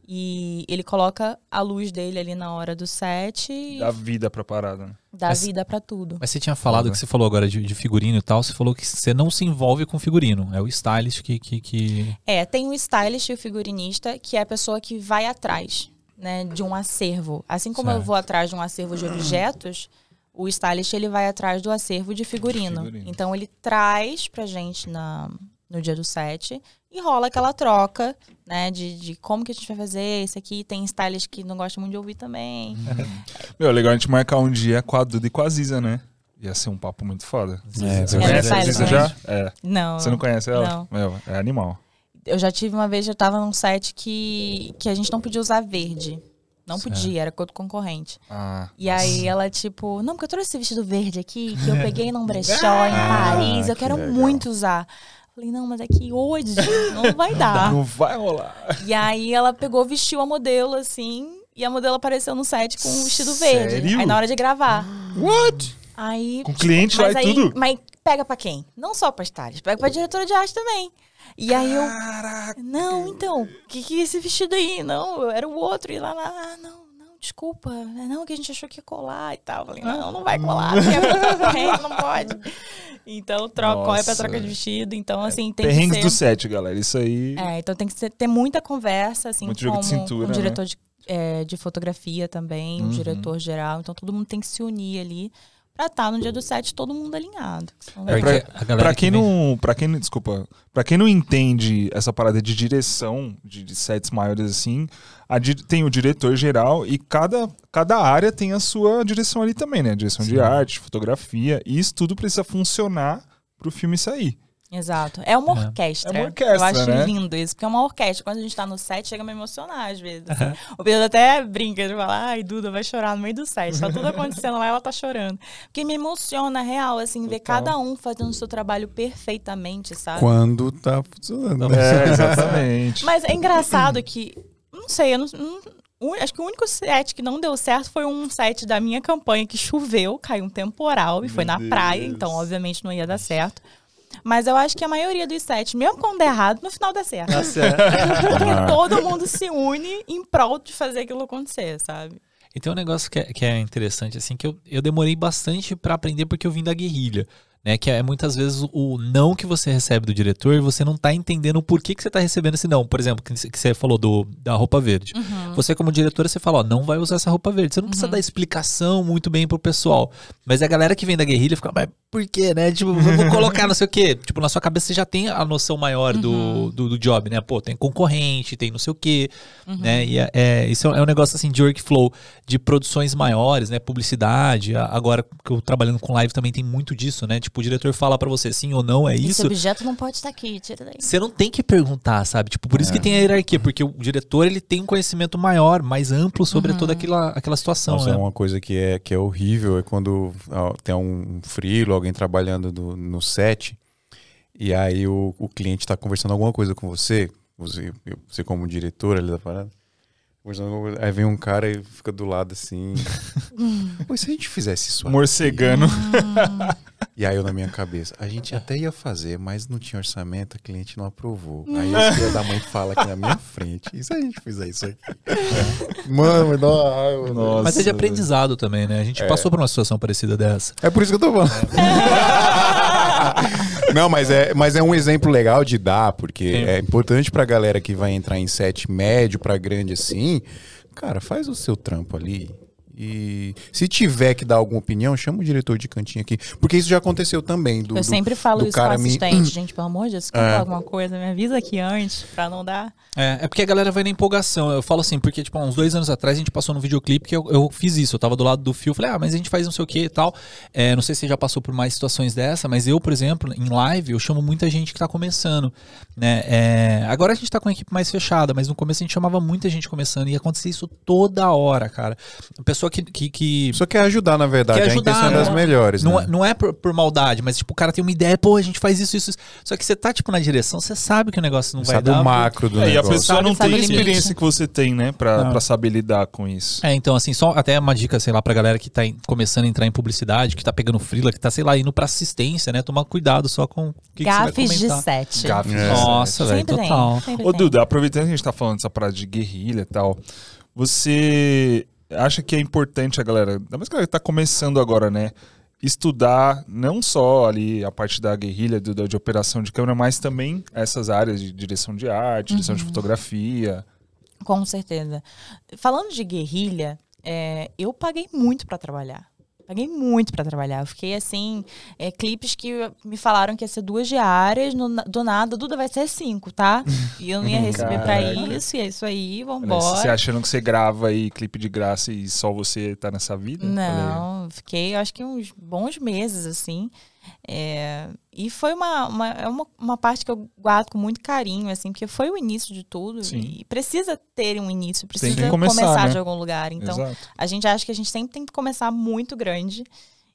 E ele coloca a luz dele ali na hora do set e Dá vida pra parada. né? dá Mas- vida pra tudo. Mas você tinha falado Foda. que você falou agora de, de figurino e tal, você falou que você não se envolve com figurino. É o stylist que. que, que... É, tem o stylist e o figurinista, que é a pessoa que vai atrás, né, de um acervo. Assim como eu Certo. vou atrás de um acervo de objetos, o stylist ele vai atrás do acervo de figurino. Figurino. Então ele traz pra gente na, no dia do set e rola aquela troca, né, de, de como que a gente vai fazer isso aqui. Tem stylist que não gosta muito de ouvir também. Meu, legal a gente marcar um dia com a Duda e com a Ziza, né? Ia ser um papo muito foda. É, Você conhece é a Ziza stylist já? É. Não. Você não conhece ela? Não. Meu, é animal. Eu já tive uma vez, eu tava num set que, que a gente não podia usar verde. Não podia, era contra o concorrente. Ah, E aí ela, tipo, não, porque eu trouxe esse vestido verde aqui, que eu peguei num brechó em Ah, Paris, eu que quero legal. muito usar. Falei, não, mas é que hoje não vai dar. não vai rolar. E aí ela pegou, vestiu a modelo, assim, e a modelo apareceu no set com um vestido verde. Sério? Aí na hora de gravar. What? Aí. Com cliente lá e aí, tudo? Mas pega pra quem? Não só pra stylist, pega pra diretora de arte também. E aí eu. Caraca. Não, então, o que, que é esse vestido aí? Não, era o outro. E lá, lá, lá, não, desculpa. Não, que a gente achou que ia colar e tal. Eu Falei, não, não vai colar, é concorrente, não pode. Então, troca, corre pra troca de vestido. Então, assim, tem Perrengues que do set, galera. Isso aí. É, então tem que ser- ter muita conversa, assim, Muito jogo de cintura, um né? diretor de, é, de fotografia também, um Uhum. diretor geral. Então, todo mundo tem que se unir ali pra estar no dia do set todo mundo alinhado. É, pra- quem vem- não, para quem, desculpa, para quem não entende essa parada de direção de, de sets maiores assim, a tem o diretor geral e cada, cada área tem a sua direção ali também, né? Direção de Sim. arte, fotografia, e isso tudo precisa funcionar pro filme sair. Exato. É uma É. orquestra. É uma orquestra, Eu acho né? lindo isso, porque é uma orquestra. Quando a gente tá no set, chega a me emocionar às vezes. assim. O Pedro até brinca, ele fala, ai, Duda vai chorar no meio do set. Tá tudo acontecendo lá, ela tá chorando. Porque me emociona, real, assim, ver Total. cada um fazendo o seu trabalho perfeitamente, sabe? Quando tá funcionando. É, exatamente. Mas é engraçado que, não sei, eu não, acho que o único set que não deu certo foi um set da minha campanha que choveu, caiu um temporal e foi Meu na praia, Deus. então obviamente não ia dar certo. Mas eu acho que a maioria dos sets, mesmo quando der errado, no final dá certo. Tá certo. Porque todo mundo se une em prol de fazer aquilo acontecer, sabe? E tem um negócio que é, que é interessante, assim, que eu, eu demorei bastante pra aprender porque eu vim da guerrilha. Né, que é muitas vezes o não que você recebe do diretor, você não tá entendendo o porquê que você tá recebendo esse não. Por exemplo, que que você falou do, da roupa verde. Você, como diretora, você fala, ó, não vai usar essa roupa verde. Você não precisa dar explicação muito bem pro pessoal. Mas a galera que vem da guerrilha fica, mas por quê, né? Tipo, eu vou colocar não sei o quê. Tipo, na sua cabeça você já tem a noção maior do, do, do job, né? Pô, tem concorrente, tem não sei o quê. Né? E é, é- isso é um negócio assim de workflow, de produções maiores, né? Publicidade. Agora que eu trabalhando com live também tem muito disso, né? Tipo, o diretor fala pra você sim ou não, é Esse isso. objeto não pode estar aqui, tira daí. Você não tem que perguntar, sabe? Tipo, por isso que tem a hierarquia, porque o diretor ele tem um conhecimento maior, mais amplo sobre toda aquela, aquela situação, Nossa, né? é uma coisa que é, que é horrível é quando ó, tem um frilo, alguém trabalhando do- no set, e aí o, o cliente está conversando alguma coisa com você, você, você como diretor ali da parada, aí vem um cara e fica do lado assim. Pô, e se a gente fizesse isso aqui? Morcegando. E aí eu na minha cabeça, a gente até ia fazer, mas não tinha orçamento, a cliente não aprovou. Aí esse filho da mãe fala aqui na minha frente. E se a gente fizer isso aqui? Mano, dar uma raiva. Nossa. Mas é de aprendizado também, né? A gente passou por uma situação parecida dessa. É por isso que eu tô falando. Não, mas é, mas é um exemplo legal de dar, porque Sim. é importante pra galera que vai entrar em set médio pra grande assim. Cara, faz o seu trampo ali. E se tiver que dar alguma opinião, chama o diretor de cantinho aqui. Porque isso já aconteceu também. Do, eu do- sempre falo do isso com cara me- assistente. Gente, pelo amor de Deus, se quer É. falar alguma coisa, me avisa aqui antes, pra não dar. É, é porque a galera vai na empolgação. Eu falo assim, porque, tipo, há uns dois anos atrás a gente passou no videoclipe que eu, eu fiz isso. Eu tava do lado do fio, falei, ah, mas a gente faz não sei o que e tal. É, não sei se você já passou por mais situações dessa, mas eu, por exemplo, em live, eu chamo muita gente que tá começando. Né? É, agora a gente tá com a equipe mais fechada, mas no começo a gente chamava muita gente começando e acontecia isso toda hora, cara. A pessoa que. que, que Só quer ajudar, na verdade. Quer a ajudar, intenção é né? das melhores. não, né? é- não é por, por maldade, mas tipo, o cara tem uma ideia, pô, a gente faz isso, isso, isso. Só que você tá, tipo, na direção, você sabe que o negócio não vai Sabe dar. o macro do É, e a negócio. pessoa Sabe- não sabe tem a experiência que você tem, né? Pra, Não. pra saber lidar com isso. É, então, assim, só até uma dica, sei lá, pra galera que tá em- começando a entrar em publicidade, que tá pegando frila, que tá, sei lá, indo pra assistência, né? Tomar cuidado só com o que, que você vai Gafes de comentar. sete. Gafes É. Nossa, velho, tem, total. sempre Ô. Duda, aproveitando que a gente tá falando dessa parada de guerrilha e tal, você acha que é importante a galera, ainda mais que a galera tá começando agora, né? Estudar não só ali a parte da guerrilha, do, da- de operação de câmera, mas também essas áreas de direção de arte, direção de fotografia. Com certeza. Falando de guerrilha, é, eu paguei muito pra trabalhar. Paguei muito pra trabalhar. Eu fiquei assim, é, clipes que me falaram que ia ser duas diárias, no- do nada, Duda vai ser cinco, tá? E eu não ia receber pra Caraca. isso, e é isso aí, vambora. Você achando que você grava aí clipe de graça e só você tá nessa vida? Não, fiquei acho que uns bons meses, assim. É, e foi uma, uma, é uma, uma parte que eu guardo com muito carinho, assim, porque foi o início de tudo. Sim. E precisa ter um início, Tem precisa que começar, começar, né? de algum lugar. Então, Exato. a gente acha que a gente sempre tem que começar muito grande.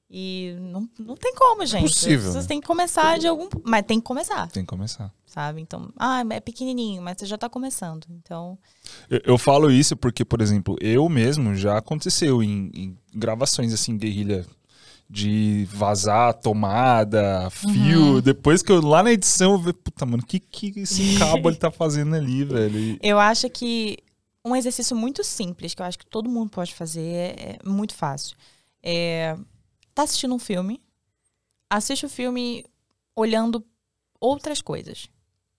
E não, não tem como, gente. Possível, Vocês né? têm que começar de algum. Mas tem que começar, Tem que começar. sabe? Então, ah, é pequenininho, mas você já tá começando. Então, Eu, eu falo isso porque, por exemplo, eu mesmo já aconteceu em, em gravações assim, guerrilha, de vazar tomada, fio. Depois que eu lá na edição eu vi, puta, mano, o que, que esse cabo ele tá fazendo ali, velho? E- Eu acho que um exercício muito simples, que eu acho que todo mundo pode fazer, é, é muito fácil. É, tá assistindo um filme, assiste o filme olhando outras coisas.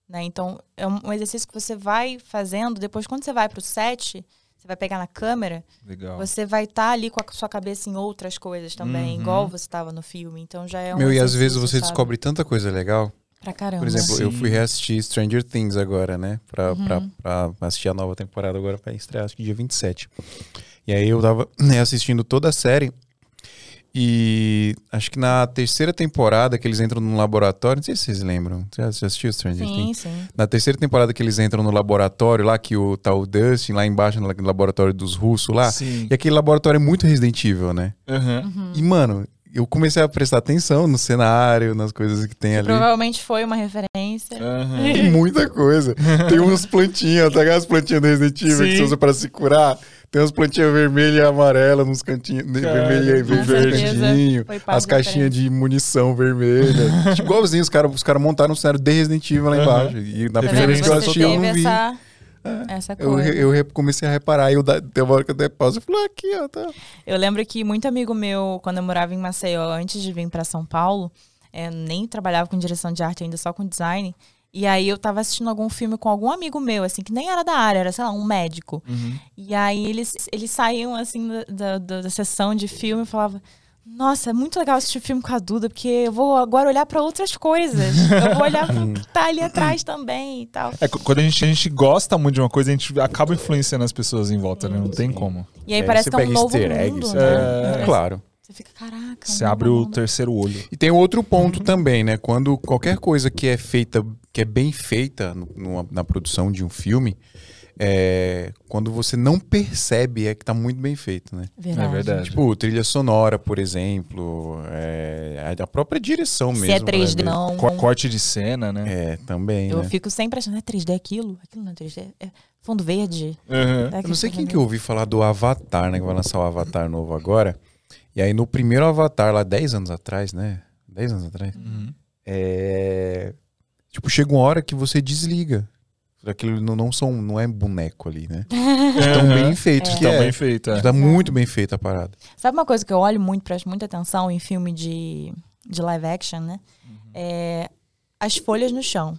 Né? Então, é um um exercício que você vai fazendo, depois quando você vai pro set, você vai pegar na câmera, Legal. você vai estar ali com a sua cabeça em outras coisas também, Uhum. igual você estava no filme. Então já é um Meu, e às vezes você sabe? descobre tanta coisa legal. Pra caramba. Por exemplo, eu Sim. fui reassistir Stranger Things agora, né? Pra, Uhum. pra, pra assistir a nova temporada agora pra estrear, acho que dia 27. E aí eu tava né, assistindo toda a série. E acho que na terceira temporada que eles entram no laboratório, não sei se vocês lembram. Você já assistiu Stranger Sim, Things? sim. Na terceira temporada que eles entram no laboratório lá, que o tá o Dustin lá embaixo, no laboratório dos russos lá. Sim. E aquele laboratório é muito Resident Evil, né? Aham. Uhum. E, mano, eu comecei a prestar atenção no cenário, nas coisas que tem ali. Provavelmente foi uma referência. Aham. Tem muita coisa. Tem umas plantinhas, tá ligado? As plantinhas do Resident Evil que Sim. você usa pra se curar. Tem umas plantinhas vermelhas e amarelas nos cantinhos. né, Cara, vermelha e parte As caixinhas de munição vermelha. Tipo, igualzinho, os caras os cara montaram um cenário de Resident Evil lá embaixo. E na primeira vez que eu assisti, eu não vi. essa, essa Eu, coisa. re- eu re- comecei a reparar. Eu da, tem uma hora que eu dei pausa e falei, ah, aqui, ó, tá. Eu lembro que muito amigo meu, quando eu morava em Maceió, antes de vir para São Paulo, é, nem trabalhava com direção de arte ainda, só com design. E aí eu tava assistindo algum filme com algum amigo meu, assim, que nem era da área, era, sei lá, um médico. Uhum. E aí eles, eles saíam, assim, da, da, da- da sessão de filme e falavam. Nossa, é muito legal assistir filme com a Duda, porque eu vou agora olhar para outras coisas. Eu vou olhar pro que tá ali atrás também e tal. É, qu- quando a gente, a gente gosta muito de uma coisa, a gente acaba influenciando as pessoas em volta, né? Não tem como. E aí É, parece que é um pega novo easter mundo, eggs, né? é, Parece- Claro. Você fica, caraca. Você um abre o mundo. terceiro olho. E tem outro ponto também, né? Quando qualquer coisa que é feita, que é bem feita no- numa- na produção de um filme, é, quando você não percebe é que tá muito bem feito, né? Verdade. É verdade. Tipo, trilha sonora, por exemplo, é, a própria direção Se mesmo. é 3D, né? não. Co- corte de cena, né? É, também, Eu né? fico sempre achando, é 3D aquilo? Aquilo não é 3D? É fundo verde? Aham. É Eu não sei quem que eu ouvi falar do Avatar, né? Que vai lançar o Avatar novo agora. E aí no primeiro Avatar, lá 10 anos atrás, né? 10 anos atrás. Uhum. É... Tipo, chega uma hora que você desliga. Aquilo não, não, são, não é boneco ali, né? Estão Aham. bem feitos. Que Tá é. bem feito, é. Tá muito bem feita a parada. Sabe uma coisa que eu olho muito, presto muita atenção em filme de, de live action, né? Uhum. É as folhas no chão.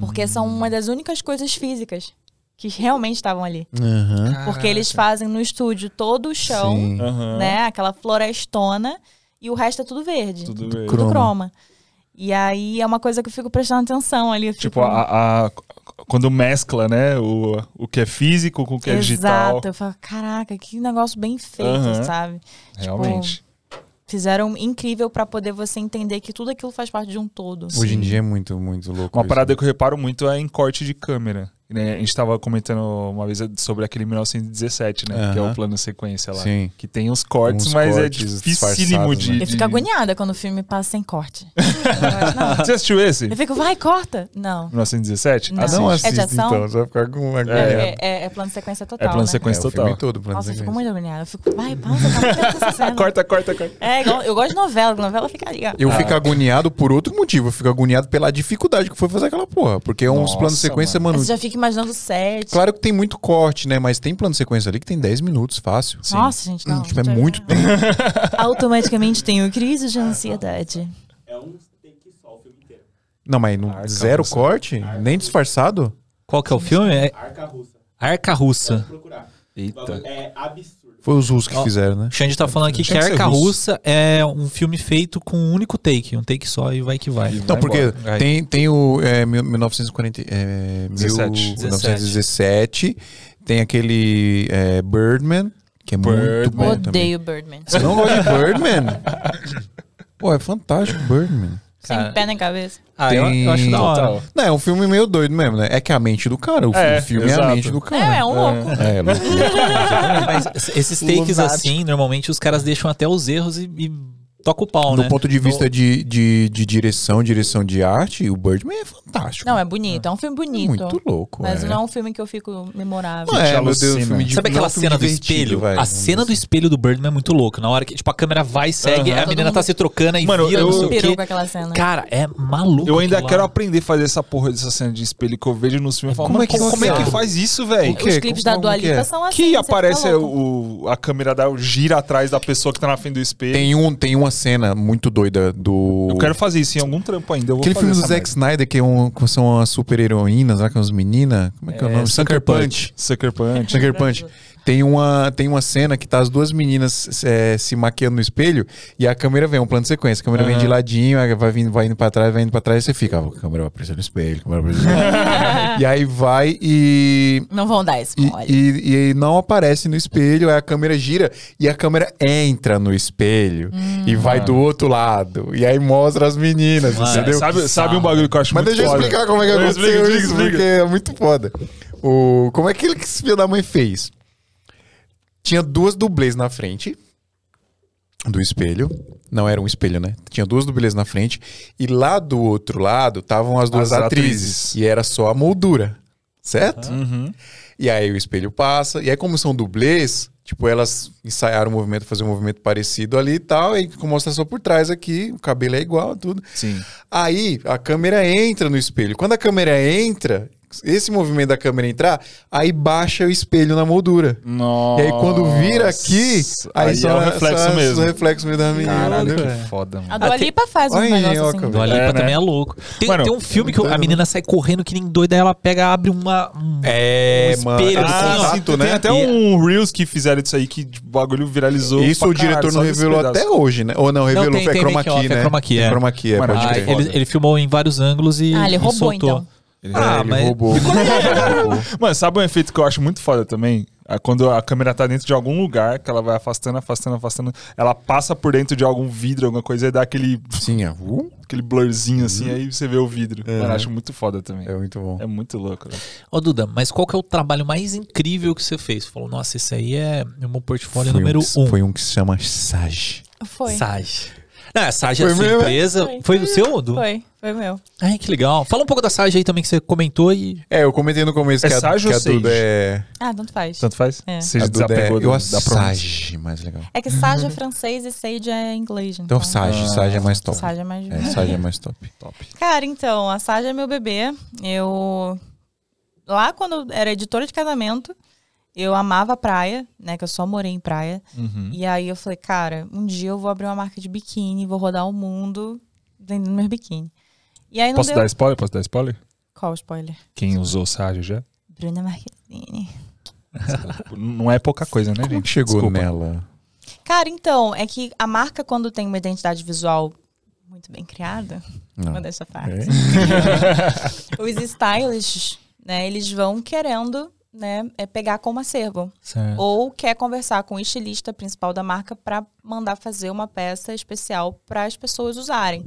Porque são uma das únicas coisas físicas que realmente estavam ali. Aham. Porque eles fazem no estúdio todo o chão, né? Aquela florestona, e o resto é tudo verde. Tudo Tudo bem. Croma. croma. E aí é uma coisa que eu fico prestando atenção ali. Tipo, fico- a, a- quando mescla, né? O, o que é físico com o que é digital. Exato. Eu falo, caraca, que negócio bem feito, Aham. sabe? Realmente. Fizeram incrível pra poder você entender que tudo aquilo faz parte de um todo. Hoje em dia é muito, muito louco. Uma isso. parada que eu reparo muito é em corte de câmera. Né? A gente tava comentando uma vez sobre aquele 1917, né? Que é o plano sequência lá. Sim. Que tem uns cortes, Uns mas é cortes dificílimo disfarçados, de, né? Eu de- fico agoniada quando o filme passa sem corte. Eu não. Você assistiu esse? Eu fico, vai, corta. Não. 1917? Não. Ah, não Assiste. É de ação? então. Você vai ficar com uma É, é, é plano de sequência total. É plano né? sequência É, o total. filme todo, plano Nossa, eu de fico sequência. muito agoniada. Eu fico, vai, pausa, cena. corta, corta, corta. É, igual, eu gosto de novela, novela fica ali, ó. Eu fico agoniado por outro motivo. Eu fico agoniado pela dificuldade que foi fazer aquela porra. Porque é uns planos de sequência, mano. Você já fica imaginando o set. Claro que tem muito corte, né? Mas tem plano de sequência ali que tem 10 minutos, fácil. Nossa, gente, não. Tipo, é Já- muito tempo. Automaticamente tenho crise de ansiedade. É um take só o filme inteiro. Não, mas no Arca zero russa. corte? Nem disfarçado? Qual que é o filme? É Arca Russa. Arca Russa. Eita. É absurdo. Foi os russos que Ó. fizeram, né? O Xande tá falando aqui que que Arca russo. Russa é um filme feito com um único take. Um take só e vai que vai. E Não, vai porque embora. Tem, tem o é, mil- 1940, é, 17. 1917, tem aquele é, Birdman, que é muito Birdman. bom também. Odeio Birdman. Você não gosta de Birdman? Pô, é fantástico Birdman. Sem Cara, pé na cabeça. Ah, eu, eu acho da hora. Total. Não, é um filme meio doido mesmo, né? É que é a mente do cara. O, É, o filme é exato. a mente do cara. É, é um louco. É, louco. Mas esses takes Lunático. assim, normalmente os caras deixam até os erros e, e toca o pau, No né? ponto de vista de, de, de direção, direção de arte, o Birdman é fantástico. Não, é bonito. É um filme bonito. muito louco. Mas é. não é um filme que eu fico memorável. Não é, meu Deus, alucina. filme de Sabe é aquela um filme cena do espelho? vai, a cena do espelho do Birdman é muito louca. Na hora que, tipo, a câmera vai, segue, Aham. a menina tá se trocando e Mano, vira, eu- não sei o quê. com aquela cena. Cara, é maluco. Eu ainda quero lá. aprender a fazer essa porra dessa cena de espelho que eu vejo nos filmes. Como Como, é que como, é que faz isso, velho? Os clipes da Dua é? Lipa são assim. Que aparece a câmera da, gira atrás da pessoa que tá na frente do espelho. Tem um, tem um uma cena muito doida do. Eu quero fazer isso em algum trampo ainda. Aquele filme do Zack. Snyder, que é um, que são as super heroínas, lá, que são as meninas. Como é que é, o É, nome? Sucker Sucker Punch. Sucker Punch. Sucker Punch. Tem uma, tem uma cena que tá as duas meninas é, se maquiando no espelho e a câmera vem, um plano de sequência. A câmera vem de ladinho, vai vindo, vai indo pra trás, vai indo pra trás e você fica, ó, a câmera vai aparecer no espelho, a câmera vai aparecer no espelho. E aí vai e Não vão dar e, spoiler. e- e não aparece no espelho, aí a câmera gira e a câmera entra no espelho e vai do outro lado. E aí mostra as meninas, Mano, entendeu? Sabe, sabe um bagulho que eu acho Mas muito deixa eu explicar como é que aconteceu explica, isso, explica. porque é muito foda. O, como é que ele que esse filho da mãe fez? Tinha duas dublês na frente do espelho. Não era um espelho, né? Tinha duas dublês na frente. E lá do outro lado estavam as duas As atrizes. atrizes. E era só a moldura. Certo? Uhum. E aí o espelho passa. E aí, como são dublês, tipo, elas ensaiaram o movimento, fazer um movimento parecido ali e tal. E mostra só por trás aqui, o cabelo é igual, tudo. Sim. Aí a câmera entra no espelho. Quando a câmera entra, esse movimento da câmera entrar, aí baixa o espelho na moldura. Nossa. E aí quando vira aqui, aí, aí só é o reflexo só- mesmo. só reflexo mesmo da menina. Caralho, que foda, mano. A Dua Lipa faz um aí, negócio assim. Dua É, Lipa né? também é louco. Tem, Mano, tem um filme que a menina sai correndo que nem doida, aí ela pega, abre uma. Um, É, um mano. espelho, Ah, assim, ó. sim, tem né? até um Reels que fizeram disso aí que o bagulho viralizou. Isso o diretor caralho, não revelou até hoje, né? Ou não, revelou, tem- foi tem chroma make-off, key, é né? chroma key, é. chroma key, é, Mano, pode crer. ele, filmou em vários ângulos e. Ah, ele roubou então. Ele, Ah, ele mas- roubou. Mano, sabe um efeito que eu acho muito foda também? É Quando a câmera tá dentro de algum lugar, que ela vai afastando, afastando, afastando, ela passa por dentro de algum vidro, alguma coisa, e dá aquele, Sim, é. Uh, aquele blurzinho assim, aí você vê o vidro. É. Mano, eu acho muito foda também. é muito bom. É muito louco, né? Ô, Duda, mas qual que é o trabalho mais incrível que você fez? Você falou, nossa, esse aí é o meu portfólio Foi número que- um. Foi um que se chama Sage. Foi. Sage. Não, a Sage é a sua meu, empresa. Foi. Foi o seu, Du? Foi, foi meu. Ai, que legal. Fala um pouco da Sage aí também que você comentou e. É, eu comentei no começo É que, a, Sage que ou a Duda Sage? é... Ah, tanto faz. Tanto faz? É. Você a Duda é... Eu do- acho. Sage mais legal. É que Sage é francês e Sage é inglês. Então, Então, Sage. Ah, Sage é mais top. Sage é mais... É, Sage é mais top. Top. Cara, então, a Sage é meu bebê. Eu. Lá quando era editora de casamento, eu amava a praia, né? Que eu só morei em praia. Uhum. E aí eu falei, cara, um dia eu vou abrir uma marca de biquíni, vou rodar o mundo vendendo meus biquíni. E aí não Posso deu. dar spoiler? Posso dar spoiler? Qual o spoiler? Quem usou Sage já? Bruna Marquezine. Não é pouca coisa, né, Como gente? que chegou Desculpa. nela? Cara, então, é que a marca, quando tem uma identidade visual muito bem criada, Não. vou deixar parte. É? Os stylists, né, eles vão querendo, né, é pegar como acervo. Certo. Ou quer conversar com o estilista principal da marca para mandar fazer uma peça especial para as pessoas usarem.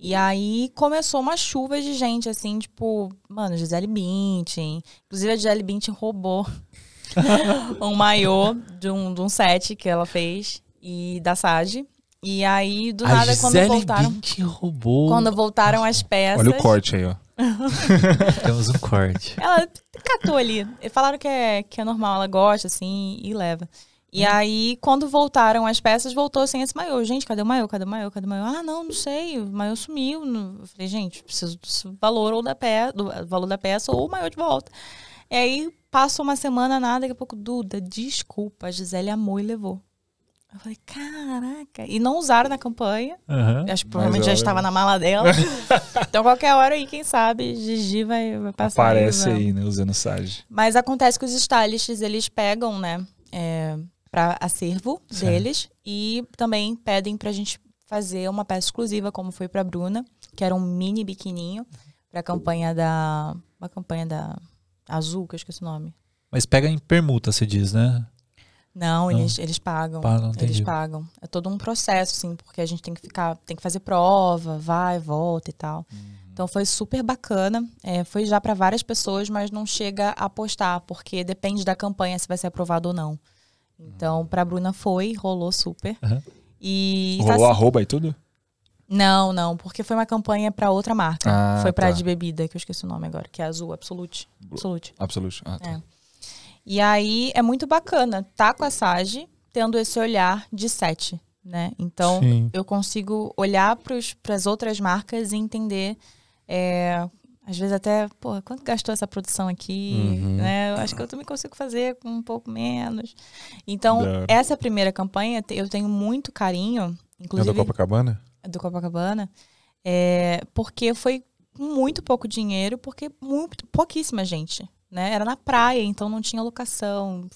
E aí começou uma chuva de gente, assim, tipo, mano, Gisele Bündchen. Inclusive a Gisele Bündchen roubou um maiô de um, de um set que ela fez e da Sage. E aí, do a nada, quando Gisele voltaram, Bündchen roubou. quando voltaram as peças, Olha o corte aí, ó. Temos um corte. ela catou ali. E Falaram que é, que é normal, ela gosta, assim, e leva. E aí, quando voltaram as peças, voltou sem esse maiô. Gente, cadê o maiô? Cadê o maiô? Cadê o maiô? Ah, não, não sei. O maiô sumiu. Eu falei, gente, preciso do valor ou da peça, do valor da peça ou o maiô de volta. E aí, passou uma semana, nada, daqui a pouco, Duda, desculpa, a Gisele amou e levou. Eu falei, caraca. E não usaram na campanha. Aham. Acho que provavelmente já estava na mala dela. então, qualquer hora aí, quem sabe, Gigi vai, vai passar. Aparece usando. aí, né? Usando Sage. Mas acontece que os stylists, eles pegam, né, é, para acervo Certo. deles e também pedem pra gente fazer uma peça exclusiva, como foi pra Bruna, que era um mini biquininho pra campanha da... Uma campanha da Azul, que eu esqueci o nome. Mas pega em permuta, você diz, né? Não, Eles, eles pagam. Pagam, eles pagam. É todo um processo, assim, porque a gente tem que ficar, tem que fazer prova, vai, volta e tal. Então foi super bacana. É, foi já para várias pessoas, mas não chega a postar, porque depende da campanha se vai ser aprovado ou não. Então, pra Bruna foi, rolou super. Aham. E tá Rolou assim- arroba e tudo? Não, não, porque foi uma campanha pra outra marca. Ah, foi pra tá. de bebida, que eu esqueci o nome agora, que é Azul, Absolute. Absolute. Absolute. Ah, tá. É. E aí é muito bacana tá com a Sage tendo esse olhar de sete, né? Então Sim. eu consigo olhar para as outras marcas e entender. é, às vezes até, pô, quanto gastou essa produção aqui? Uhum. Né? Eu acho que eu também consigo fazer com um pouco menos. Então, hora. essa primeira campanha eu tenho muito carinho É inclusive da Copacabana? do Copacabana, é, porque foi muito pouco dinheiro, porque muito, pouquíssima gente, né? Era na praia, então não tinha locação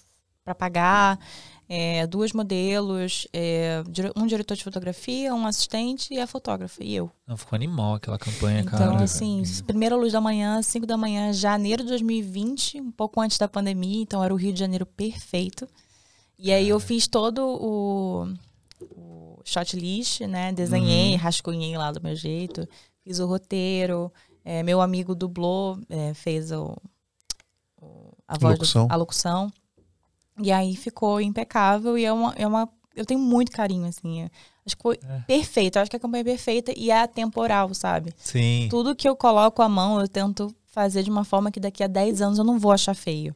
para pagar, é, duas modelos, é, um diretor de fotografia, um assistente e a fotógrafa, e eu. Não, ficou animal aquela campanha, Então, cara. assim, primeira luz da manhã, 5 da manhã, janeiro de 2020, um pouco antes da pandemia, então era o Rio de Janeiro perfeito. E aí eu fiz todo o, o shot list, né? Desenhei, rascunhei lá do meu jeito, fiz o roteiro. é, meu amigo dublou, é, fez o- a voz do- Locução. a locução. E aí ficou impecável e é uma, é uma eu tenho muito carinho assim. Acho que foi perfeito, eu acho que a campanha é perfeita e é atemporal, sabe? Sim. Tudo que eu coloco à mão, eu tento fazer de uma forma que daqui a 10 anos eu não vou achar feio.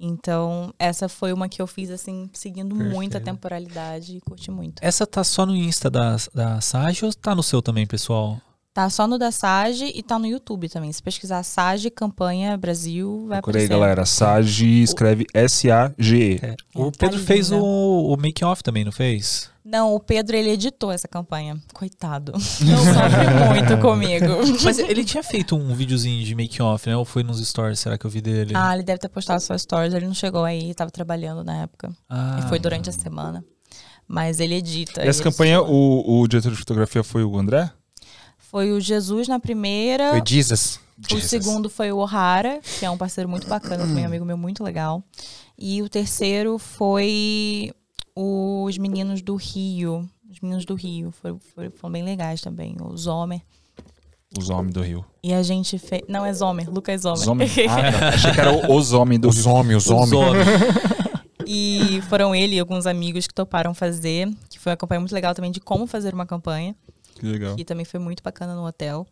Então, essa foi uma que eu fiz, assim, seguindo muito a Perfeito. temporalidade e curti muito. Essa tá só no Insta da, da Sage ou tá no seu também, pessoal? Tá só no da Sage e tá no YouTube também. Se pesquisar Sage Campanha Brasil, vai Procura aí, aparecer. galera. Sage escreve S-A-G-E. É. O tá Pedro fez linda. o, o making off também, não fez? Não, o Pedro, ele editou essa campanha. Coitado. Não sofre muito comigo. Mas ele tinha feito um videozinho de making off, né? Ou foi nos stories, será que eu vi dele? Ah, ele deve ter postado suas stories. Ele não chegou aí, tava trabalhando na época. Ah. E foi durante a semana. Mas ele edita. Essa ele campanha, editou. o, o diretor de fotografia foi o André? Foi o Jesus na primeira. Foi Jesus. O segundo foi o O'Hara, que é um parceiro muito bacana, também um amigo meu muito legal. E o terceiro foi os meninos do Rio. Os meninos do Rio. Foram, foram, foram bem legais também. O Zomer. Os Homens do Rio. E a gente fez. Não, é Zomer, Lucas Zomer. Os Homens? Ah. Achei que era os Homens do Os homens, os homens. E foram ele e alguns amigos que toparam fazer, que foi uma campanha muito legal também de como fazer uma campanha. Que legal. que também foi muito bacana no hotel.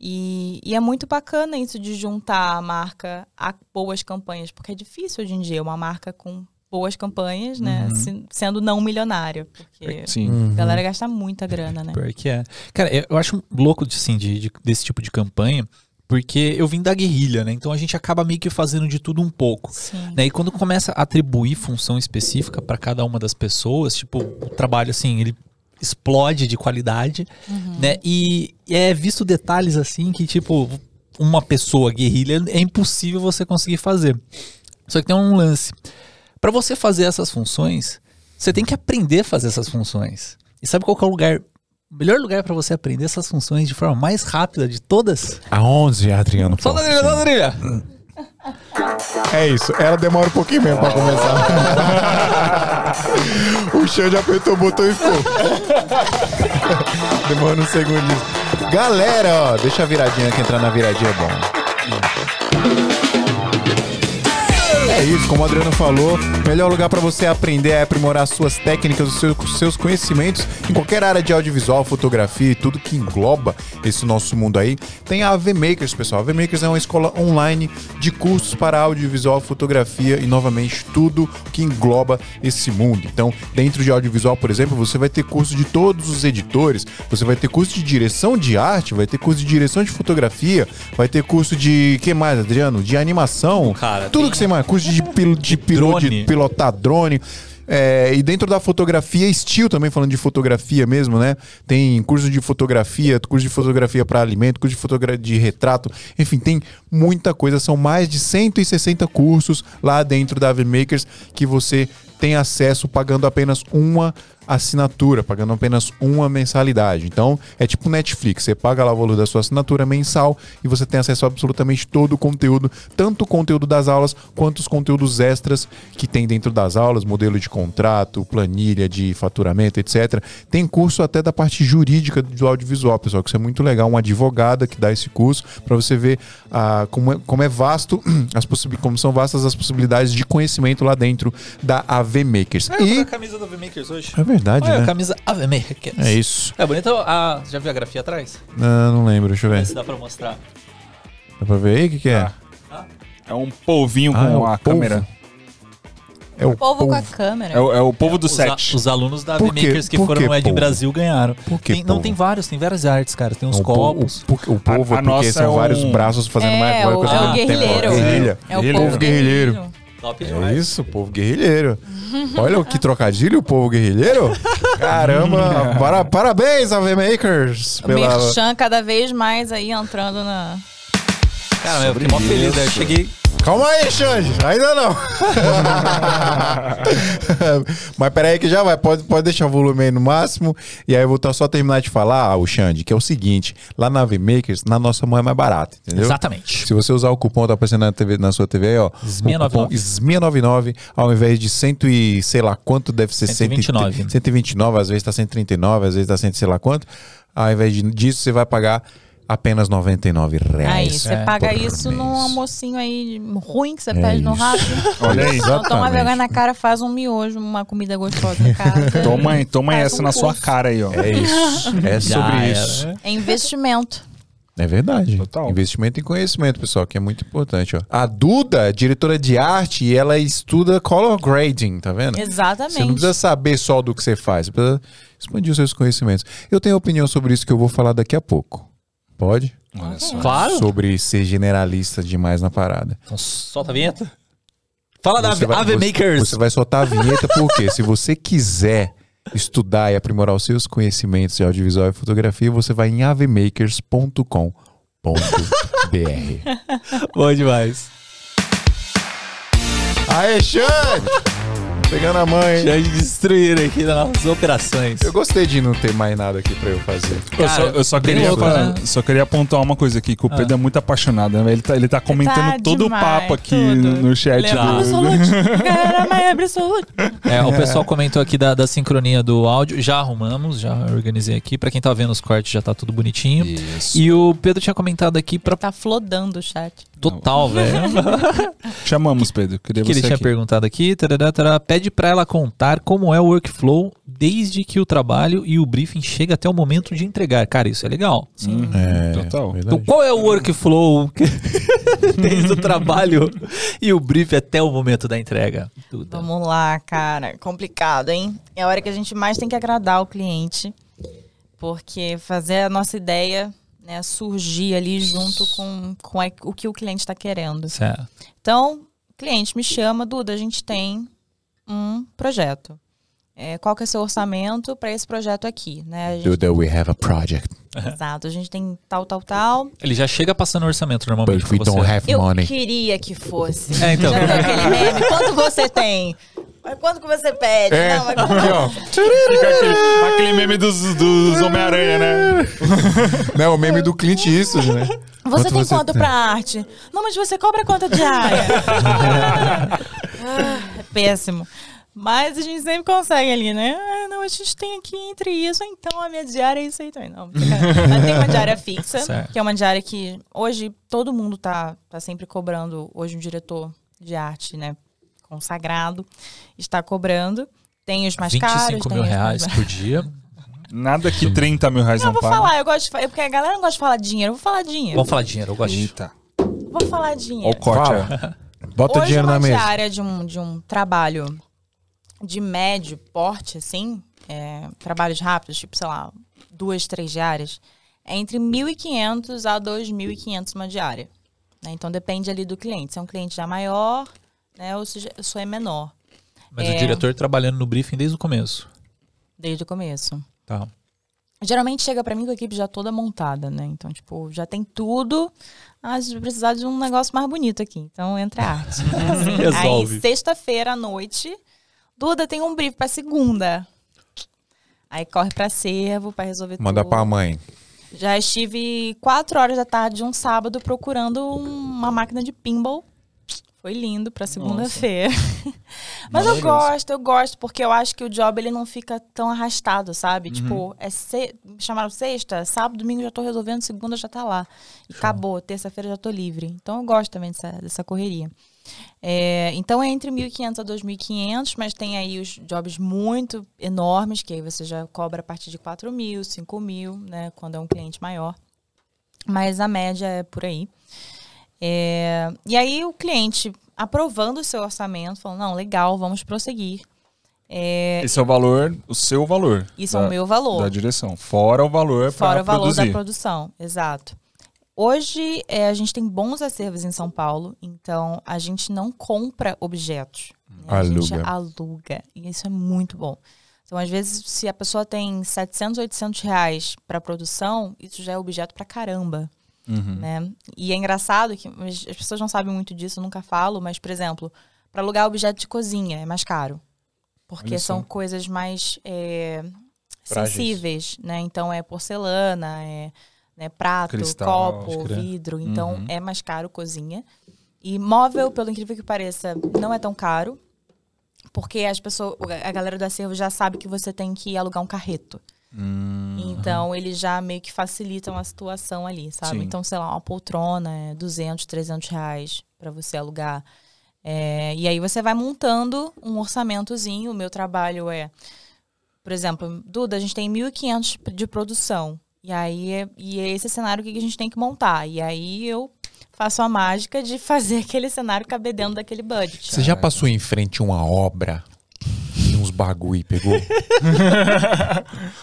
E, e é muito bacana isso de juntar a marca a boas campanhas, porque é difícil hoje em dia uma marca com boas campanhas, né? se- sendo não milionária, porque Sim. a galera gasta muita grana, né? Pior que é. Cara, eu acho louco assim, de, de- desse tipo de campanha, porque eu vim da guerrilha, né? Então a gente acaba meio que fazendo de tudo um pouco. Sim. Né? E quando começa a atribuir função específica para cada uma das pessoas, tipo, o trabalho assim, ele explode de qualidade, né? E é visto detalhes assim que, tipo, uma pessoa guerrilha é impossível você conseguir fazer. Só que tem um lance. Para você fazer essas funções, você tem que aprender a fazer essas funções. E sabe qual que é o lugar, o melhor lugar para você aprender essas funções de forma mais rápida de todas? A 11, Adriano. Solta a Forte. trilha, solta a trilha. É isso, ela demora um pouquinho mesmo pra começar. o Xan já apertou o botão e ficou. demora um segundinho. Galera, ó, deixa a viradinha que entrar na viradinha é bom. É isso, como o Adriano falou, melhor lugar para você aprender é aprimorar suas técnicas, os seus, seus conhecimentos em qualquer área de audiovisual, fotografia e tudo que engloba esse nosso mundo aí. Tem a AV Makers, pessoal. A AV Makers é uma escola online de cursos para audiovisual, fotografia e, novamente, tudo que engloba esse mundo. Então, dentro de audiovisual, por exemplo, você vai ter curso de todos os editores, você vai ter curso de direção de arte, vai ter curso de direção de fotografia, vai ter curso de. que mais, Adriano? De animação. Cara, tudo tem- que você mais. Curso de, pil, de, pilo- de drone. pilotar drone. É, e dentro da fotografia, estilo também, falando de fotografia mesmo, né? Tem curso de fotografia, curso de fotografia para alimento, curso de fotografia de retrato, enfim, tem muita coisa. São mais de 160 cursos lá dentro da AV Makers que você tem acesso pagando apenas uma assinatura, pagando apenas uma mensalidade. Então, é tipo Netflix, você paga lá o valor da sua assinatura mensal e você tem acesso a absolutamente todo o conteúdo, tanto o conteúdo das aulas quanto os conteúdos extras que tem dentro das aulas, modelo de contrato, planilha de faturamento, etc. Tem curso até da parte jurídica do audiovisual, pessoal, que isso é muito legal, uma advogada que dá esse curso para você ver ah, como, é, como é vasto as como são vastas as possibilidades de conhecimento lá dentro da AV Makers. E... E a camisa do V-Makers hoje. é verdade, Olha a né? camisa AV Makers. É isso. É bonito. A, já viu a grafia atrás? Não, não lembro, deixa eu ver. Se dá pra mostrar. Dá pra ver aí o que, que é? É um polvinho Ah, é com o a polvo. câmera. É o Povo com a câmera. É o, é o povo do os, a- set. os alunos da? V-Makers que Por foram no Ed povo? Brasil ganharam. Por que Tem- não, povo? tem vários, tem várias artes, cara. Tem uns o, po- copos. o, o povo A- é a porque nossa são é um- vários braços fazendo mais É, o, coisa é o guerrilheiro. É o Guerrilheiro. povo guerrilheiro. Top É isso, povo guerrilheiro. Olha o que trocadilho, o povo guerrilheiro. Caramba, para- parabéns, AV Makers. O Merchan cada vez mais aí entrando na. Cara, eu fiquei mó feliz. né? Eu cheguei. Calma aí, Xande, ainda não. Mas peraí que já vai, pode, pode deixar o volume aí no máximo. E aí eu vou tá- só terminar de falar, o Xande, que é o seguinte: lá na AV Makers, na nossa mão é mais barato, entendeu? Exatamente. Se você usar o cupom, tá aparecendo na, TV, na sua TV aí, ó. SMIA o cupom 99. SMIA99, ao invés de cento e sei lá quanto deve ser 129. 130, 129, às vezes tá 139, às vezes tá 100 sei lá quanto. Ao invés disso, você vai pagar apenas 99 Aí, reais. você É, paga isso num mês. almocinho aí ruim que você É pede no isso. rápido. Olha aí. Então toma vergonha na cara, faz um miojo, uma comida gostosa em casa. Toma aí, toma essa um na sua curso. cara aí, ó. É isso. É Já sobre era, isso. né? É investimento. É verdade. Total. Investimento em conhecimento, pessoal, que é muito importante. Ó. A Duda, é diretora de arte, e ela estuda color grading, tá vendo? Exatamente. Você não precisa saber só do que você faz, você precisa expandir os seus conhecimentos. Eu tenho opinião sobre isso que eu vou falar daqui a pouco. Pode? Olha só. Claro. Sobre ser generalista demais na parada. Então solta a vinheta. Fala da Você vai- Ave você- Makers. Você vai soltar a vinheta porque se você quiser estudar e aprimorar os seus conhecimentos de audiovisual e fotografia, você vai em avemakers.com.br. Bom demais. Aê, Xande! Pegando a mãe. Já destruíram aqui nas nossas operações. Eu gostei de não ter mais nada aqui pra eu fazer. Eu só, eu só queria, louco, né? só queria apontar uma coisa aqui, que o Pedro é muito apaixonado, né? Ele tá, ele tá comentando Tá todo demais, o papo aqui tudo. no, chat. Ele é do- absoluto. Cara, mas é absoluto. É, o pessoal comentou aqui da, da sincronia do áudio. Já arrumamos, já organizei aqui. Pra quem tá vendo os cortes, já tá tudo bonitinho. Isso. E o Pedro tinha comentado aqui pra Tá flodando o chat. Total, velho. Chamamos, Pedro. Queria que ele tinha aqui. perguntado aqui. tarará, tarará. pede pra ela contar como é o workflow desde que o trabalho e o briefing chega até o momento de entregar. Cara, isso é legal. Sim. É, Total. Então, qual é o workflow desde o trabalho e o briefing até o momento da entrega? Duda. Vamos lá, cara. Complicado, hein? É a hora que a gente mais tem que agradar o cliente. Porque fazer a nossa ideia né, surgir ali junto com, com a- o que o cliente está querendo. Certo. Então, o cliente me chama, Duda, a gente tem um projeto. É, qual que é o seu orçamento para esse projeto aqui? Né? A gente- Duda, we have a project, Exato, a gente tem tal, tal, tal. Ele já chega passando orçamento normalmente but we don't have Eu money. queria que fosse. É, então. Já viu aquele meme? Quanto você tem? Mas quanto que você pede? É, Não, mas aqui, ó. Fica aquele, aquele meme dos, dos Homem-Aranha, né? Não, o meme do Clint Eastwood, né? Você Quanto tem você quanto tem? pra arte? Não, mas você cobra quanto diária? ah, é péssimo. Mas a gente sempre consegue ali, né? Ah, não, a gente tem aqui entre isso, então a minha diária é isso aí também. Não, mas tem uma diária fixa, Certo. que é uma diária que hoje todo mundo tá, tá sempre cobrando. Hoje um diretor de arte, né? Consagrado, está cobrando. Tem os mais caros. 25 tem mil os mais reais por dia. Nada que 30 mil reais Não, não, eu vou paga. falar, eu gosto de falar, porque a galera não gosta de falar dinheiro, eu vou falar dinheiro. Vamos falar dinheiro, eu gosto. Eita. Vou falar dinheiro. o corte. Bota o Hoje dinheiro na mesa. diária de um, de um trabalho de médio porte, assim, é, trabalhos rápidos, tipo, sei lá, duas, três diárias, é entre 1.500 a 2.500 uma diária. né? Então depende ali do cliente. Se é um cliente já maior, né, ou se a sua é menor, Mas É. o diretor trabalhando no briefing desde o começo. desde o começo. Tá. Geralmente chega pra mim com a equipe já toda montada, né? Então, tipo, já tem tudo. Ah, a gente vai precisar de um negócio mais bonito aqui. Então, entra a arte. Resolve. Aí, sexta-feira à noite, Duda tem um brief pra segunda. Aí corre pra servo pra resolver Manda tudo. pra mãe. Já estive quatro horas da tarde de um sábado procurando um- uma máquina de pinball. Foi lindo pra segunda-feira. Mas eu gosto, eu gosto, porque eu acho que o job ele não fica tão arrastado, sabe? Tipo, é se... me chamaram sexta, sábado, domingo já tô resolvendo, segunda já tá lá. E acabou, terça-feira já tô livre. Então eu gosto também dessa, dessa correria. É, então é entre 1.500 a 2.500, mas tem aí os jobs muito enormes, que aí você já cobra a partir de 4 mil, 5 mil, né? Quando é um cliente maior. Mas a média é por aí. É, e aí o cliente aprovando o seu orçamento, falando, não, legal, vamos prosseguir. É, Esse é o valor, o seu valor. isso é da, o meu valor. Da direção. Fora o valor Fora para o valor produzir. da produção, exato. Hoje é, a gente tem bons acervos em São Paulo, então a gente não compra objetos. né? A gente Aluga. aluga. E isso é muito bom. Então, às vezes, se a pessoa tem 700, 800 reais para produção, isso já é objeto pra caramba. Uhum. Né? E é engraçado que as as pessoas não sabem muito disso, eu nunca falo, mas, por exemplo, para alugar objeto de cozinha é mais caro. Porque são coisas mais é, sensíveis, né? Então é porcelana, é né, prato, Cristal, copo, crer. vidro. Então Uhum. é mais caro cozinha. E móvel, pelo incrível que pareça, não é tão caro. Porque as pessoas, a galera do acervo já sabe que você tem que alugar um carreto. Hum, Então, eles já meio que facilitam a situação ali, sabe? Sim. Então, sei lá, uma poltrona é 200, 300 reais para você alugar. É, e aí você vai montando um orçamentozinho. O meu trabalho é, por exemplo, Duda, a gente tem 1.500 de produção. E aí, é- e é esse cenário que a gente tem que montar. E aí eu faço a mágica de fazer aquele cenário caber dentro daquele budget. Você já passou em frente a uma obra bagulho e pegou?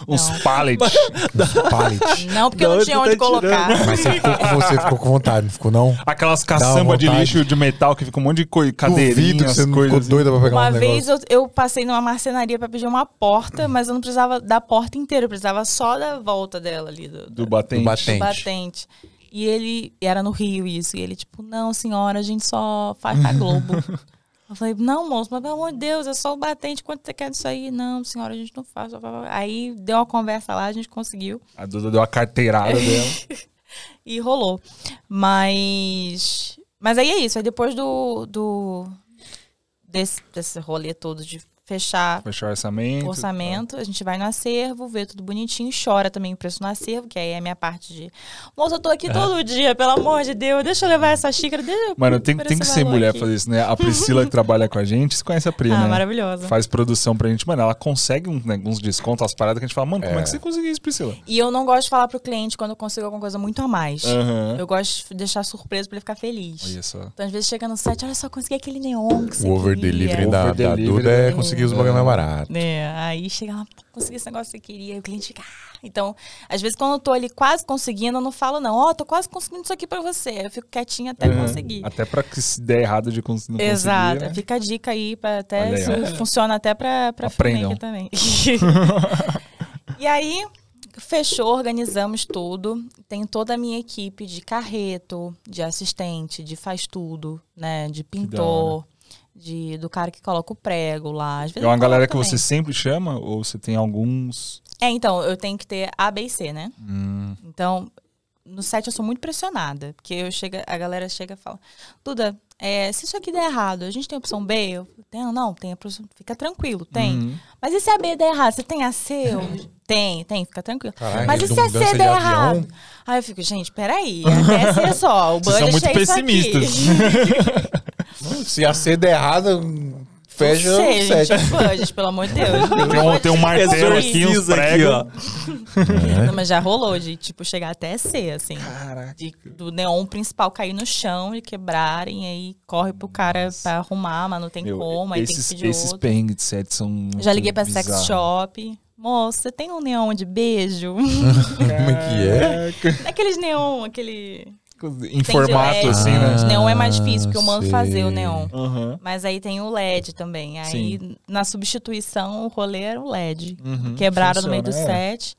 Uns Não. pallets. Uns pallet? Não, porque eu Da não onde tinha você onde tá colocar. Mas você ficou, com- você ficou com vontade, não ficou não? Aquelas caçamba de vontade. lixo de metal que fica um monte de coi- Duvido que você as não ficou coisas. assim. doida pra pegar Uma um vez eu, eu passei numa marcenaria pra pedir uma porta, mas eu não precisava da porta inteira, eu precisava só da volta dela ali, do, Do do batente. Do batente. batente. E ele, e era no Rio isso, e ele tipo, não senhora, a gente só faz pra Globo. eu falei, não moço, mas pelo amor de Deus, é só o batente, quanto você quer disso aí? Não senhora, a gente não faz. Aí deu uma conversa lá, a gente conseguiu. A Duda deu a carteirada dela. E rolou. Mas. Mas aí é isso. Aí depois do. do desse, desse rolê todo de fechar Fechou o orçamento. orçamento, a gente vai no acervo, vê tudo bonitinho, chora também o preço no acervo, que aí é a minha parte de. Moça, eu tô aqui todo dia, pelo amor de Deus, deixa eu levar essa xícara. Deixa eu Mano, tem, tem que ser mulher aqui. fazer isso, né? A Priscila que trabalha com a gente, você conhece a Pri, Ah, né? maravilhosa. Faz produção pra gente. Mano, ela consegue um, né, uns descontos, umas paradas que a gente fala, mano, como é, que você conseguiu isso, Priscila? E eu não gosto de falar pro cliente quando eu consigo alguma coisa muito a mais. Aham. Eu gosto de deixar surpresa pra ele ficar feliz. Olha só. Então, às vezes, chega no site, olha só, consegui aquele neon que você O over queria. delivery da, Over da Duda é da- conseguir os bagulho mais barato. né? Aí chega lá, "Pô, consegui esse negócio que você queria. E o cliente fica. "Ah". Então, às vezes, quando eu tô ali quase conseguindo, eu não falo, não, ó, tô quase conseguindo isso aqui pra você. Eu fico quietinha até Aham. conseguir. Até pra que se der errado de cons- não Exato. conseguir, né? Fica a dica aí para até aí, se funciona até pra, pra Aprendam. também. e aí, fechou, organizamos tudo. Tem toda a minha equipe de carreto, de assistente, de faz tudo, né? De pintor, de, do cara que coloca o prego lá. Às vezes É uma galera que você sempre chama? Ou você tem alguns. É, então, eu tenho que ter A, B e C, né? Hum, Então, no set eu sou muito pressionada, porque eu chega, a galera chega e fala, Duda, é, se isso aqui der errado, a gente tem a opção B? Eu tenho, não, tem a opção, fica tranquilo, tem. Uhum. Mas e se a B der errado? Você tem a C? Eu, tem, tem, fica tranquilo. Caralho, Mas e se a C de der avião? errado? Aí eu fico, gente, peraí, até C só, o Vocês são muito é pessimistas. Se a C der errada, fecha Não sei, o set. gente, pelo amor de Deus. Tem um, tem um martelo aqui, uns pregos. ó. Não, mas já rolou de, tipo, chegar até C, assim. Caraca. de- do neon principal cair no chão e quebrarem, aí corre pro cara pra arrumar, mas não tem Meu, como, aí esses, tem que pedir esses perrengues de set são. Já liguei pra sex bizarros. shop. Moça, você tem um neon de beijo? Como é que é? Caraca. Aqueles neon, aquele. Em tem formato, LED. assim, Ah. né? De neon é mais difícil, porque eu mando sei. fazer o neon. Aham. Mas aí tem o LED também. Aí na substituição o rolê era o LED. Uhum. Quebraram no meio do é. set.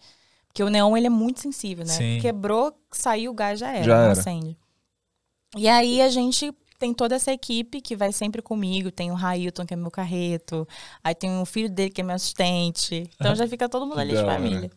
Porque o neon ele é muito sensível, né? Sim. Quebrou, saiu o gás, já era. Já um era. incêndio. E aí a gente tem toda essa equipe que vai sempre comigo. Tem o Railton, que é meu carreto. Aí tem o filho dele, que é meu assistente. Então já fica todo mundo ali de família.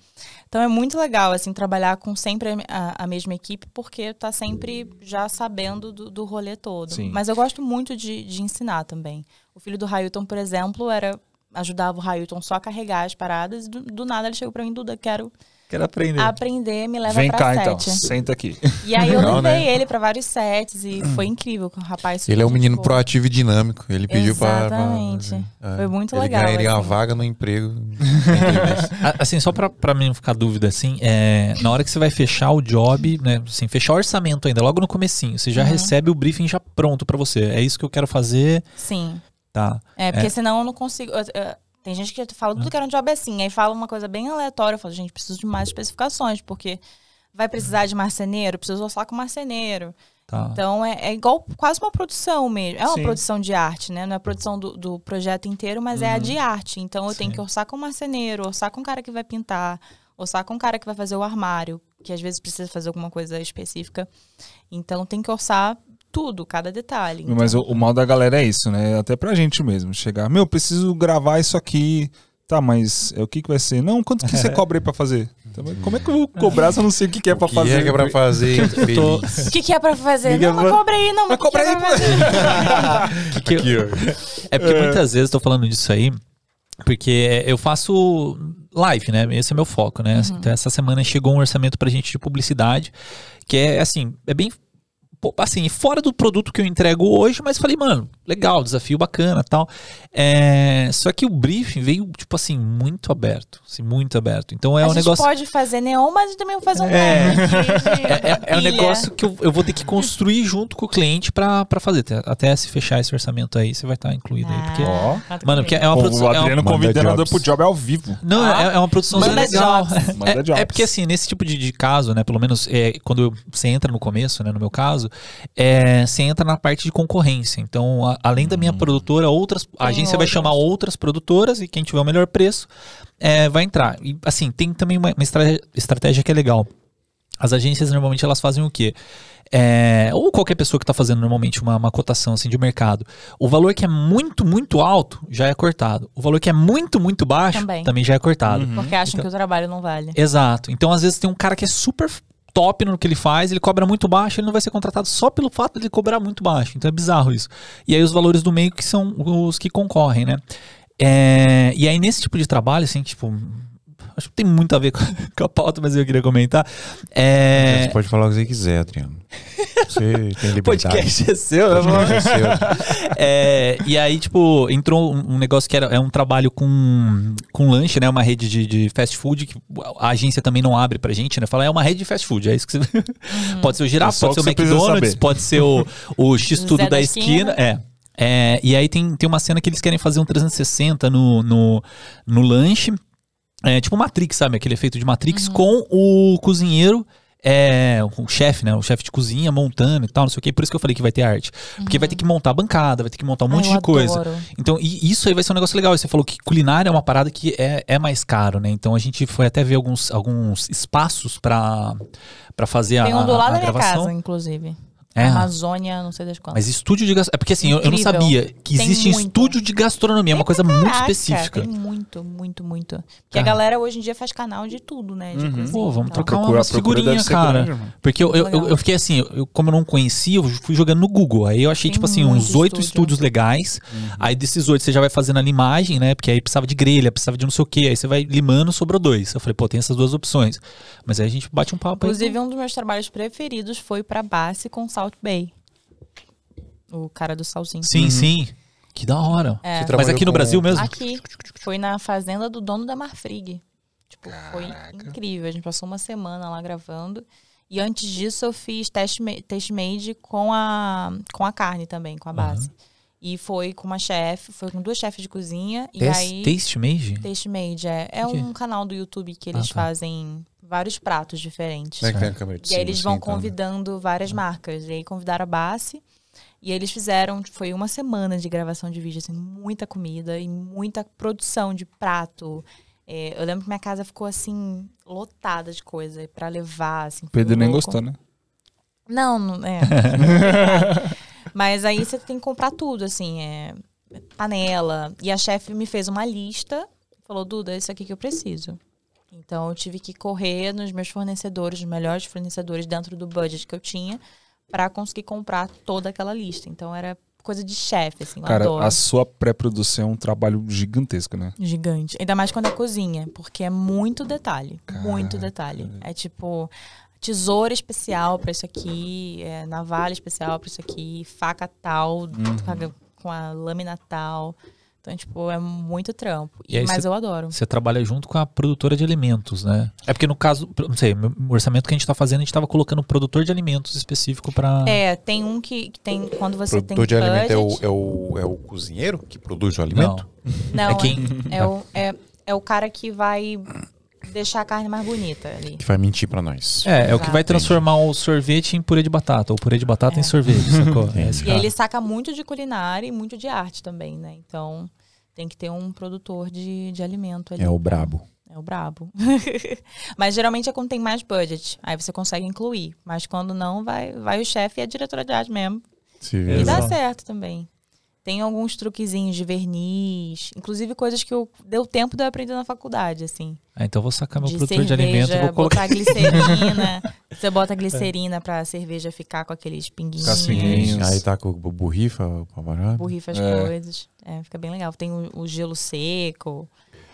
Então é muito legal, assim, trabalhar com sempre a, a- mesma equipe, porque tá sempre já sabendo do, do rolê todo. Sim. Mas eu gosto muito de, de ensinar também. O filho do Railton, por exemplo, era ajudava o Railton só a carregar as paradas. E do, do nada ele chegou pra mim, Duda, quero Quero aprender. aprender, me leva Vem pra cá, set. então. Senta aqui. E aí eu Legal, levei né? ele pra vários sets e foi incrível. que O rapaz Ele é um menino boa. proativo e dinâmico. Ele pediu pra. pra- Exatamente. é. Foi muito ele legal, ganharia uma assim. vaga no emprego. Assim, só pra, pra mim não ficar dúvida, assim, é, na hora que você vai fechar o job, né, assim, fechar o orçamento ainda, logo no comecinho, você já Uhum. recebe o briefing já pronto pra você. É isso que eu quero fazer, Sim. tá? É, porque senão eu não consigo. eu- eu- tem gente que fala tudo que era um job assim, aí fala uma coisa bem aleatória. Eu falo, gente, preciso de mais especificações, porque Vai precisar de marceneiro? Precisa orçar com marceneiro. Tá. Então é, é igual quase uma produção mesmo. É uma Sim. produção de arte, né? Não é a produção do, do projeto inteiro, mas é a de arte. Então eu tenho que orçar com marceneiro, orçar com o cara que vai pintar, orçar com o cara que vai fazer o armário, que às vezes precisa fazer alguma coisa específica. Então tem que orçar tudo, cada detalhe. Então, Mas o, o mal da galera é isso, né? Até pra gente mesmo. Chegar, meu, preciso gravar isso aqui. Tá, mas é, o que, que vai ser? Não, quanto que você cobra aí pra fazer? Então, como é que eu vou cobrar se eu não sei o que, que é pra que fazer? é que é pra fazer? tô-? O que, que é pra fazer? Não, mas pra- cobra aí, não, mas, o cobra é aí, pra pô. fazer? Que que eu- É porque muitas vezes eu tô falando disso aí, porque eu faço live, né? Esse é meu foco, né? Então essa semana chegou um orçamento pra gente de publicidade, que é assim, é bem assim, fora do produto que eu entrego hoje, mas falei, mano, legal, desafio bacana, tal. É, só que o briefing veio tipo assim muito aberto, assim, muito aberto. Então é a um gente negócio pode fazer neon, mas também vou fazer um É. De- é, é- é um negócio que eu, eu vou ter que construir junto com o cliente pra pra fazer. Até- se fechar esse orçamento aí, você vai estar incluído aí. Porque, Ó. Ah, tá mano, porque é uma produção. o é uma- Adriano convidando pro job ao vivo. Não, Ah. é, é uma produção Manda legal. jobs. Manda É, jobs. é porque assim, nesse tipo de, de caso, né, pelo menos é, quando eu- você entra no começo, né, no meu caso, é, você entra na parte de concorrência. Então, a- além da minha Hum. produtora, outras, a agência vai outras. chamar outras produtoras e quem tiver o melhor preço é, vai entrar. E assim, tem também uma, uma estra- estratégia que é legal. As agências normalmente elas fazem o quê? É, ou qualquer pessoa que está fazendo normalmente uma, uma cotação assim de mercado. O valor que é muito, muito alto já é cortado. O valor que é muito, muito baixo também, Também. já é cortado. Porque acham que o trabalho não vale. Exato. Então, às vezes, tem um cara que é super top no que ele faz, ele cobra muito baixo, ele não vai ser contratado só pelo fato de ele cobrar muito baixo. Então é bizarro isso. E aí os valores do meio que são os que concorrem, né? É, e aí, nesse tipo de trabalho, assim, tipo. Acho que tem muito a ver com, a pauta, mas eu queria comentar. É, Você pode falar o que você quiser, Adriano. Você tem liberdade. podcast é seu, né, mano? Podcast é seu. É, e aí, tipo, entrou um negócio que era é um trabalho com, com lanche, né? Uma rede de, de fast food que a agência também não abre pra gente, né? Fala, é uma rede de fast food. É isso que você. pode ser o É girafa, só pode ser o McDonald's, pode ser o, o X-Tudo da da esquina. esquina. É. É, e aí tem, tem uma cena que eles querem fazer um 360 no, no, no lanche. É, tipo Matrix, sabe? Aquele efeito de Matrix Uhum. com o cozinheiro. É, o chefe, né? O chefe de cozinha montando e tal, não sei o que. Por isso que eu falei que vai ter arte. Porque vai ter que montar a bancada, vai ter que montar um monte Uhum. Ai, de coisa. adoro. Então, isso aí vai ser um negócio legal. E Você falou que culinária é uma parada que é, é mais caro, né? Então a gente foi até ver alguns, alguns espaços pra fazer a, Tem um do lado da minha casa, inclusive. É. Amazônia, não sei das quantas. Mas estúdio de gastronomia. É porque assim, eu, eu não sabia que Tem existe muito. estúdio de gastronomia. É uma coisa muito Caraca, específica. Tem muito, muito, muito. Porque Cara. a galera hoje em dia faz canal de tudo, né? De cozinha Pô, vamos trocar Procura- umas a figurinhas, ser cara. grande. Porque eu, eu, eu, eu fiquei assim, eu, como eu não conhecia, eu fui jogando no Google. Aí eu achei, Tem tipo assim, muito uns oito estúdio. estúdios legais. Aí desses oito você já vai fazendo a limagem, né? Porque aí precisava de grelha, precisava de não sei o quê. Aí você vai limando, sobrou dois. Eu falei, pô, tem essas duas opções. Mas aí a gente bate um papo aí. Inclusive, um dos meus trabalhos preferidos foi pra Bassi com Salt Bay. O cara do salzinho. Sim, sim. Que da hora. É. Você Mas trabalhou aqui no com- Brasil mesmo? Aqui. Foi na fazenda do dono da Marfrig. Tipo, foi incrível. A gente passou uma semana lá gravando. E antes disso, eu fiz teste, ma- teste made com a, com a carne também, com a base. E foi com uma chefe, foi com duas chefes de cozinha. E aí. Taste Made? Taste Made é, é O quê? um canal do YouTube que eles Ah, tá. fazem vários pratos diferentes. Como é de E aí eles assim, vão então? convidando várias marcas. E aí convidaram a Bassi. E aí eles fizeram, foi uma semana de gravação de vídeo, assim, muita comida e muita produção de prato. É, eu lembro que minha casa ficou, assim, lotada de coisa pra levar, assim. Pedro nem gostou, né? Não, não é. Mas aí você tem que comprar tudo, assim, é panela. E a chefe me fez uma lista, falou, Duda, é isso aqui que eu preciso. Então eu tive que correr nos meus fornecedores, os melhores fornecedores dentro do budget que eu tinha, para conseguir comprar toda aquela lista. Então era coisa de chefe, assim, Cara, adoro. a sua pré-produção é um trabalho gigantesco, né? Gigante. Ainda mais quando é cozinha, porque é muito detalhe. Muito detalhe. É tipo tesoura especial pra isso aqui, é, navalha especial pra isso aqui, faca tal, a- com a lâmina tal. Então, tipo, é muito trampo. E aí mas cê- eu adoro. Você trabalha junto com a produtora de alimentos, né? É porque no caso, não sei, o orçamento que a gente tá fazendo, a gente tava colocando um produtor de alimentos específico pra. É, tem um que, que tem. Quando você Produtor tem de alimento é o, budget- é, o, é o cozinheiro que produz o alimento? Não. Não, é quem- é, o, é, é o cara que vai deixar a carne mais bonita ali. Que vai mentir pra nós. É, é o que vai transformar o sorvete em purê de batata, ou purê de batata É. em sorvete, sacou? É esse E ele saca muito de culinária e muito de arte também, né? Então tem que ter um produtor de, de alimento ali. É o brabo. É o brabo. Mas geralmente é quando tem mais budget. Aí você consegue incluir. Mas quando não, vai, vai o chefe e a diretora de arte mesmo. Se E dá certo também. Tem alguns truquezinhos de verniz, inclusive coisas que eu deu tempo de eu aprender na faculdade, assim. Ah, então eu vou sacar meu de produtor cerveja, de alimento e vou colocar. botar glicerina. você bota glicerina pra cerveja ficar com aqueles pinguinhos. Pinguinhas. Aí tá com o pavarado. Borrifa as É. coisas. É, fica bem legal. Tem o, o gelo seco.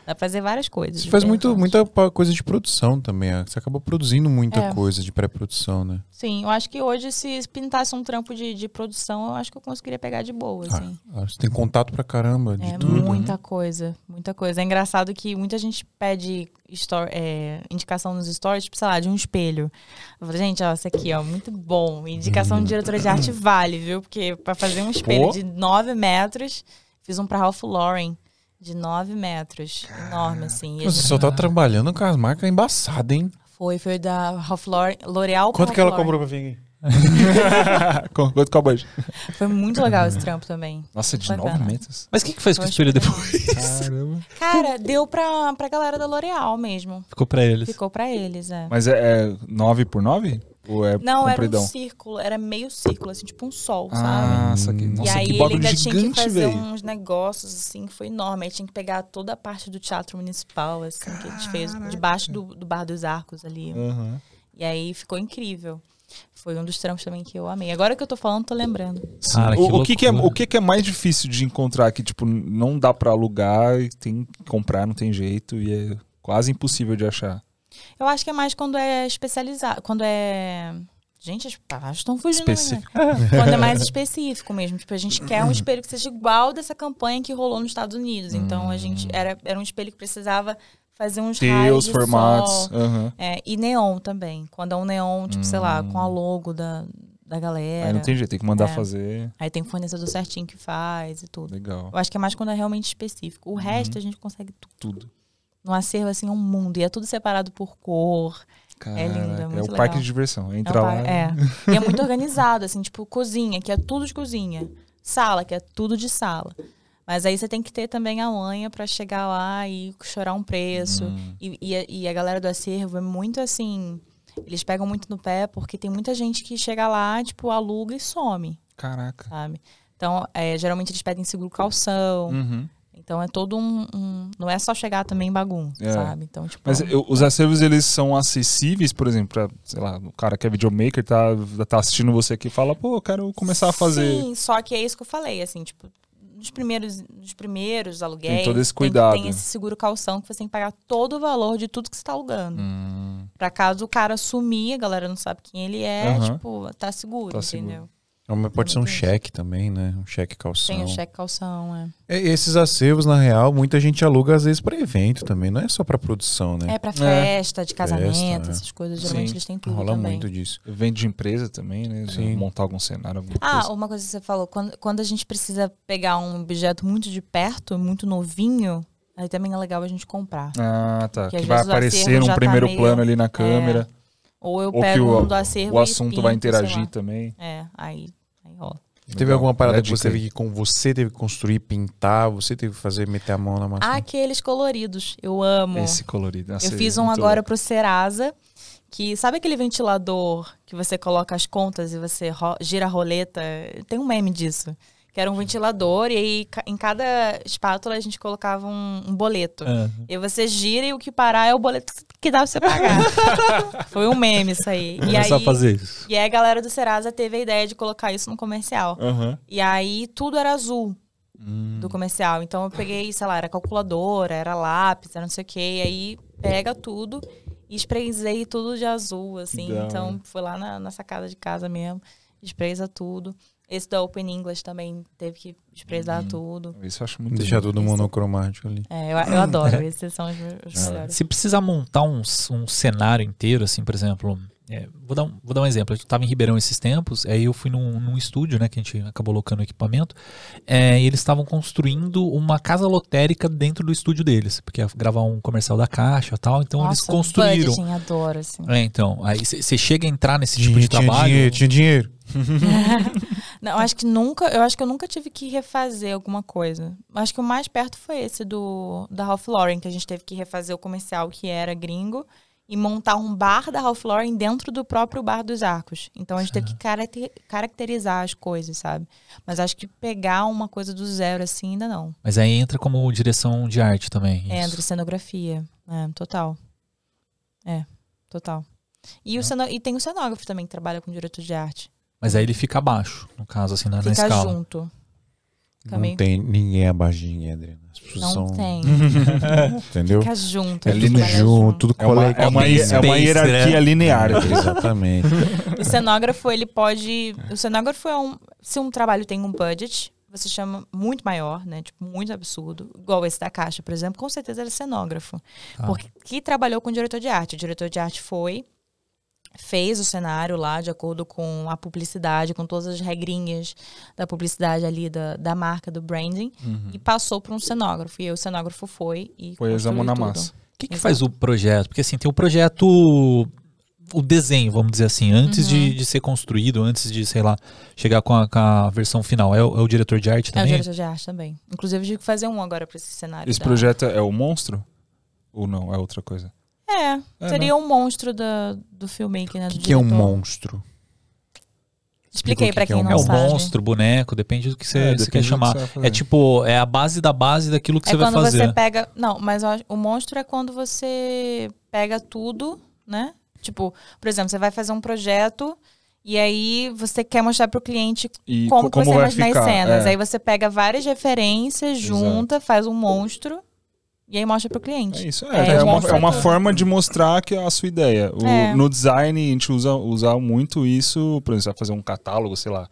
Dá pra fazer várias coisas. Você faz muito, muita coisa de produção também. ah. Você acaba produzindo muita É. coisa de pré-produção, né? Sim, eu acho que hoje, se pintasse um trampo de, de produção, eu acho que eu conseguiria pegar de boa, assim. Ah, Você tem contato pra caramba de É tudo. muita né? coisa, muita coisa. É engraçado que muita gente pede stor- é, indicação nos stories, tipo, sei lá, de um espelho. Eu falo, gente, ó, esse aqui, ó, muito bom. Indicação de diretora de arte vale, viu? Porque pra fazer um espelho Pô. de 9 metros, fiz um pra Ralph Lauren de 9 metros. Enorme, assim. Você só tá trabalhando com as marcas embaçadas, hein? Foi, foi da Ralph L'Oreal Quanto que ela cobrou Lauren. pra vir aqui? Quanto cobra? Foi muito legal esse trampo também. Nossa, de Bacana. 9 metros? Mas o que, que fez com o espelho depois? Caramba. Cara, deu pra, pra galera da L'Oreal mesmo. Ficou pra eles. Ficou pra eles, é. Mas é, é 9 por 9? Ou é Não, era compridão? um círculo, era meio círculo, assim, tipo um sol, sabe? Ah, saquei. Hum. Nossa, e aí que ele ainda tinha que gigante, fazer velho. uns negócios, assim, que foi enorme. Aí tinha que pegar toda a parte do teatro municipal, assim, que a gente fez debaixo do, do Bar dos Arcos ali. Aham. E aí ficou incrível. Foi um dos trampos também que eu amei. Agora que eu tô falando, tô lembrando. Cara, que o, o que, que é, o que, que é mais difícil de encontrar que, tipo, não dá pra alugar e tem que comprar, não tem jeito e é quase impossível de achar? Eu acho que é mais quando é especializado, quando é... Gente, as palavras estão fugindo. Específico. Quando é mais específico mesmo. Tipo, a gente quer um espelho que seja igual dessa campanha que rolou nos Estados Unidos. Então, a gente... Era, era um espelho que precisava fazer uns Ter raios os formatos. aham. É, e neon também. Quando é um neon, tipo, sei lá, com a logo da, da galera. Aí não tem jeito, tem que mandar É. fazer. Aí tem fornecedor certinho que faz e tudo. Legal. Eu acho que é mais quando é realmente específico. O resto a gente consegue tudo. Tudo. No acervo, assim, é um mundo. E é tudo separado por cor. Caraca, lindo, é muito o legal. parque de diversão. É, um Entra lá. é. E é muito organizado, assim, tipo, cozinha, que é tudo de cozinha. Sala, que é tudo de sala. Mas aí você tem que ter também a manha pra chegar lá e chorar um preço. Hum. E, e a- e a galera do acervo é muito assim. Eles pegam muito no pé porque tem muita gente que chega lá, tipo, aluga e some, Caraca. sabe? Então, é, geralmente eles pedem seguro calção. Uhum. Então é todo um, um- Não é só chegar também em bagunça, É. sabe? Então, tipo. Mas eu- os acervos, eles são acessíveis, por exemplo, pra, sei lá, o cara que é videomaker, tá, tá assistindo você aqui e fala, pô, eu quero começar a fazer. Sim, só que é isso que eu falei, assim, tipo, nos primeiros, nos primeiros aluguéis. Tem todo esse cuidado. Tem, esse seguro calção que você tem que pagar todo o valor de tudo que você tá alugando. Hum, Pra caso o cara sumir, a galera não sabe quem ele é, Aham. tipo, tá seguro, Tá entendeu? seguro. É, mas Pode ser um cheque também, né? Um cheque calção. Tem o cheque calção, é. É, esses acervos, na real, muita gente aluga às vezes pra evento também. Não é só pra produção, né? É pra festa, de casamento, Festa, é. essas coisas, geralmente Sim. eles têm tudo Rola também. muito disso. Vende de empresa também, né? Sim. Montar algum cenário, alguma Ah, coisa. uma coisa que você falou, quando, quando a gente precisa pegar um objeto muito de perto, muito novinho, aí também é legal a gente comprar. Ah, tá. que Que, vai aparecer num tá primeiro meio- plano ali na câmera. Ou eu Ou que pego o, um do acervo o e assunto vai pinto, sei interagir também. É, aí. Teve Legal. alguma parada que você teve que com você teve que construir, pintar, você teve que fazer, meter a mão na massa? Aqueles coloridos, eu amo. Esse colorido. Nossa, eu fiz é um agora louco. pro Serasa, que sabe aquele ventilador que você coloca as contas e você ro- gira a roleta? Tem um meme disso. Que era um ventilador e aí em cada espátula a gente colocava um, um boleto. Ah, E você gira e o que parar é o boleto que dá pra você pagar. Foi um meme isso aí. E aí, fazer isso. e aí a galera do Serasa teve a ideia de colocar isso no comercial. Aham. E aí tudo era azul Hum. do comercial. Então eu peguei, sei lá, era calculadora, era lápis, era não sei o quê. E aí pega tudo e sprayzei tudo de azul, assim. Então foi lá na, na sacada de casa mesmo, sprayza tudo. Esse da Open English também teve que sprayzar Uhum. tudo. Isso eu acho muito Deixar tudo monocromático ali. É, eu, eu adoro, esses são os, meus- os É. melhores. Se precisar montar um, um cenário inteiro, assim, por exemplo, é, vou, dar um, vou dar um exemplo. Eu estava em Ribeirão esses tempos, aí eu fui num, num estúdio, né, que a gente acabou locando o equipamento, é, e eles estavam construindo uma casa lotérica dentro do estúdio deles, porque ia gravar um comercial da Caixa e tal, então eles Nossa, construíram. budgeting, adoro, assim. É, então, aí você chega a entrar nesse tipo Tinha- de tinha trabalho. dinheiro, tinha dinheiro. Não, eu acho que nunca, eu acho que eu nunca tive que refazer alguma coisa. Acho que o mais perto foi esse do da Ralph Lauren, que a gente teve que refazer o comercial que era gringo e montar um bar da Ralph Lauren dentro do próprio bar dos Arcos. Então a gente teve que caracter- caracterizar as coisas, sabe? Mas acho que pegar uma coisa do zero assim ainda não. Mas aí entra como direção de arte também. isso. Entra cenografia, é, total. É, total. E, o ceno- e tem o cenógrafo também que trabalha com diretor de arte. Mas aí ele fica abaixo, no caso, assim, na, na Fica escala. junto. Fica Não meio- tem ninguém abaixo de ninguém, Adriana. As pessoas Não são- tem. Entendeu? Fica junto. É tudo junto, tudo É uma, é uma, é uma Space, hierarquia né? linear. Exatamente. O cenógrafo, ele pode. O cenógrafo é um. Se um trabalho tem um budget, você chama muito maior, né? Tipo, muito absurdo. Igual esse da Caixa, por exemplo, com certeza era cenógrafo. Tá. Porque que trabalhou com o diretor de arte. O diretor de arte foi, fez o cenário lá de acordo com a publicidade, com todas as regrinhas da publicidade ali, da, da marca, do branding, e passou para um cenógrafo. E aí o cenógrafo foi e. Foi a mão construiu na tudo. massa. O que, que faz o projeto? Porque assim, tem o projeto, o desenho, vamos dizer assim, antes Uhum. de, de ser construído, antes de, sei lá, chegar com a, com a versão final. É o, é o diretor de arte É o também? diretor de arte também. Inclusive, eu tive que fazer um agora para esse cenário. Esse da- projeto é o monstro? Ou não? É outra coisa? É, É, seria um monstro da, do filmmaking, né? O do que, que é um monstro? Expliquei o pra que que é quem um não É o sabe. monstro, boneco, depende do que você, É, você quer do que chamar. você. É tipo, é a base da base daquilo que É você vai quando fazer. você pega. Não, mas o monstro é quando você pega tudo, né? Tipo, por exemplo, você vai fazer um projeto e aí você quer mostrar pro cliente E como, co- que você vai imagina ficar? as cenas. É. Aí você pega várias referências, junta, faz um monstro e aí mostra pro cliente. É isso, É, é, é, o uma, é uma forma de mostrar que é a sua ideia. O- É. No design, a gente usa, usa muito isso, por exemplo, fazer um catálogo, sei lá.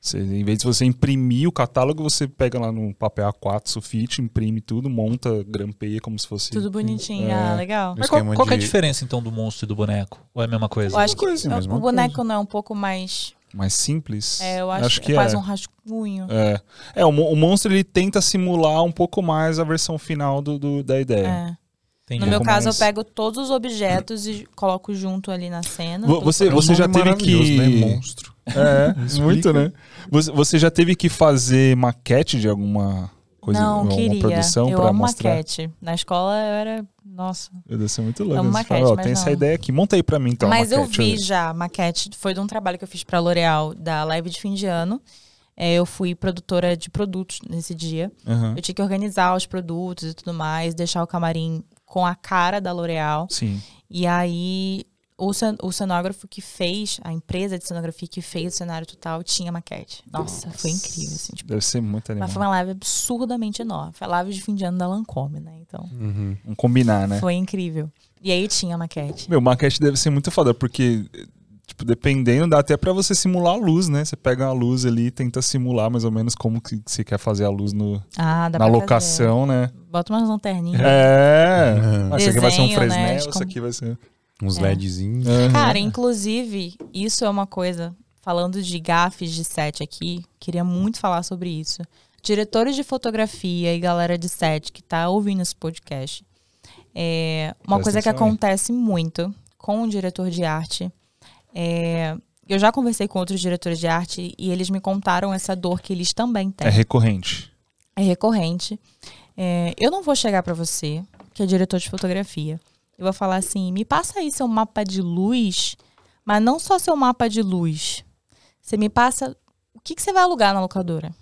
Você, em vez de você imprimir o catálogo, você pega lá no papel A4, sulfite, imprime tudo, monta, grampeia como se fosse. Tudo bonitinho. É. Ah, legal. Mas qual, qual que é a de- diferença então do monstro e do boneco? Ou é a mesma coisa? Eu acho que coisa, mesma o boneco não é um pouco mais. Mais simples. É, eu acho, que é quase é. um rascunho. É, é o, o monstro ele tenta simular um pouco mais a versão final do, do- da ideia. É. Entendi. No meu caso, mais- eu pego todos os objetos e coloco junto ali na cena. Você, você já teve que. né? Monstro. É, muito, né? Você, você já teve que fazer maquete de alguma coisa, Não, alguma queria. produção eu pra mostrar? maquete. Na escola eu era. Nossa. Deve ser muito Você maquete, fala, mas tem não. essa ideia aqui, monta aí pra mim então. Mas eu maquete, vi olha. já maquete. Foi de um trabalho que eu fiz pra L'Oréal, da live de fim de ano. É, eu fui produtora de produtos nesse dia. Aham. Eu tinha que organizar os produtos e tudo mais, deixar o camarim com a cara da L'Oréal. Sim. E aí, o, cen- o cenógrafo que fez, a empresa de cenografia que fez o cenário total, tinha maquete. Nossa, foi incrível, assim, tipo, Deve ser muito animal. mas foi uma live absurdamente enorme. Foi a live de fim de ano da Lancome, né? Então, Uhum. Vamos combinar, né? foi incrível. E aí tinha maquete. Meu, maquete deve ser muito foda, porque, tipo, dependendo, dá até pra você simular a luz, né? Você pega a luz ali e tenta simular mais ou menos como que você quer fazer a luz no, Ah, dá na locação, né? fazer. Bota umas lanterninhas. É. Uhum. Ah, isso aqui vai ser um Desenho, né, Fresnel, de isso aqui vai ser. Uns É. LEDzinhos. Aham. Cara, inclusive, isso é uma coisa, falando de gafes de set aqui, queria muito falar sobre isso. Diretores de fotografia e galera de set que tá ouvindo esse podcast. É, uma Presta coisa que atenção aí. acontece muito com o diretor de arte. é, eu já conversei com outros diretores de arte e eles me contaram essa dor que eles também têm É recorrente. é recorrente. É, eu não vou chegar pra você, que é diretor de fotografia. Eu vou falar assim: me passa aí seu mapa de luz, mas não só seu mapa de luz. Você me passa o que, que você vai alugar na locadora.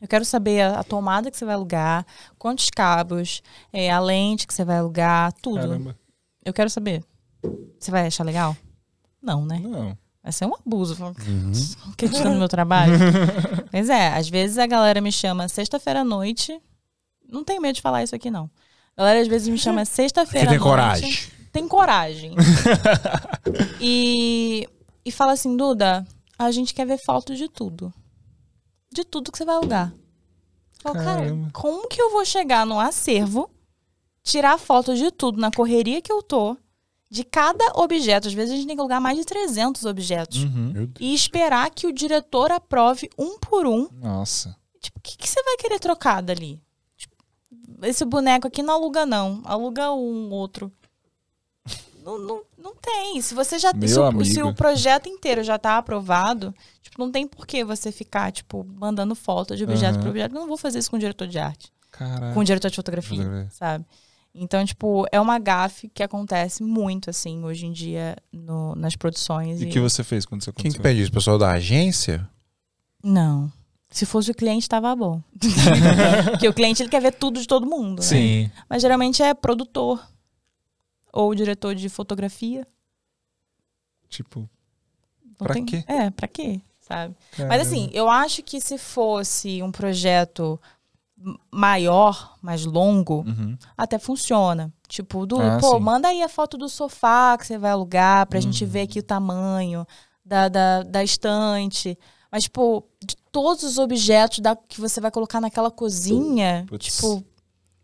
Eu quero saber a, a tomada que você vai alugar, quantos cabos, é, a lente que você vai alugar, tudo. Caramba. Eu quero saber. Você vai achar legal? Não, né? Não. Vai ser um abuso. Uhum. Criticando meu trabalho. Mas é, às vezes a galera me chama sexta-feira à noite. Não tenho medo de falar isso aqui, não. A galera às vezes me chama sexta-feira Você tem coragem. Tem coragem. e, e fala assim, Duda, a gente quer ver foto de tudo. De tudo que você vai alugar. Eu falo, cara, como que eu vou chegar no acervo, tirar foto de tudo na correria que eu tô de cada objeto. Às vezes a gente tem que alugar mais de 300 objetos. Uhum. E esperar que o diretor aprove um por um. Nossa. Tipo, o que, que você vai querer trocar dali? Esse boneco aqui não aluga, não. Aluga um outro. Não, não, não tem. Se você já. Meu Se o, se o projeto inteiro já tá aprovado, tipo, não tem por que você ficar, tipo, mandando foto de objeto Aham. para objeto. Eu não vou fazer isso com o diretor de arte. Caralho. Com o diretor de fotografia, sabe? Então, tipo, é uma gafe que acontece muito, assim, hoje em dia no- nas produções. E o que você fez quando Quem aconteceu? que pede isso? O pessoal da agência? Não. Se fosse o cliente, tava bom. Porque o cliente ele quer ver tudo de todo mundo. né? Sim. Mas geralmente é produtor. Ou diretor de fotografia. Tipo, Pra tem- quê? É, pra quê? Sabe? Mas caramba. assim, eu acho que se fosse um projeto maior, mais longo, Uhum. até funciona. Tipo, do, Ah, pô, sim. manda aí a foto do sofá que você vai alugar pra gente Uhum. ver aqui o tamanho da, da, da estante. Mas, tipo, de todos os objetos da, que você vai colocar naquela cozinha, tipo,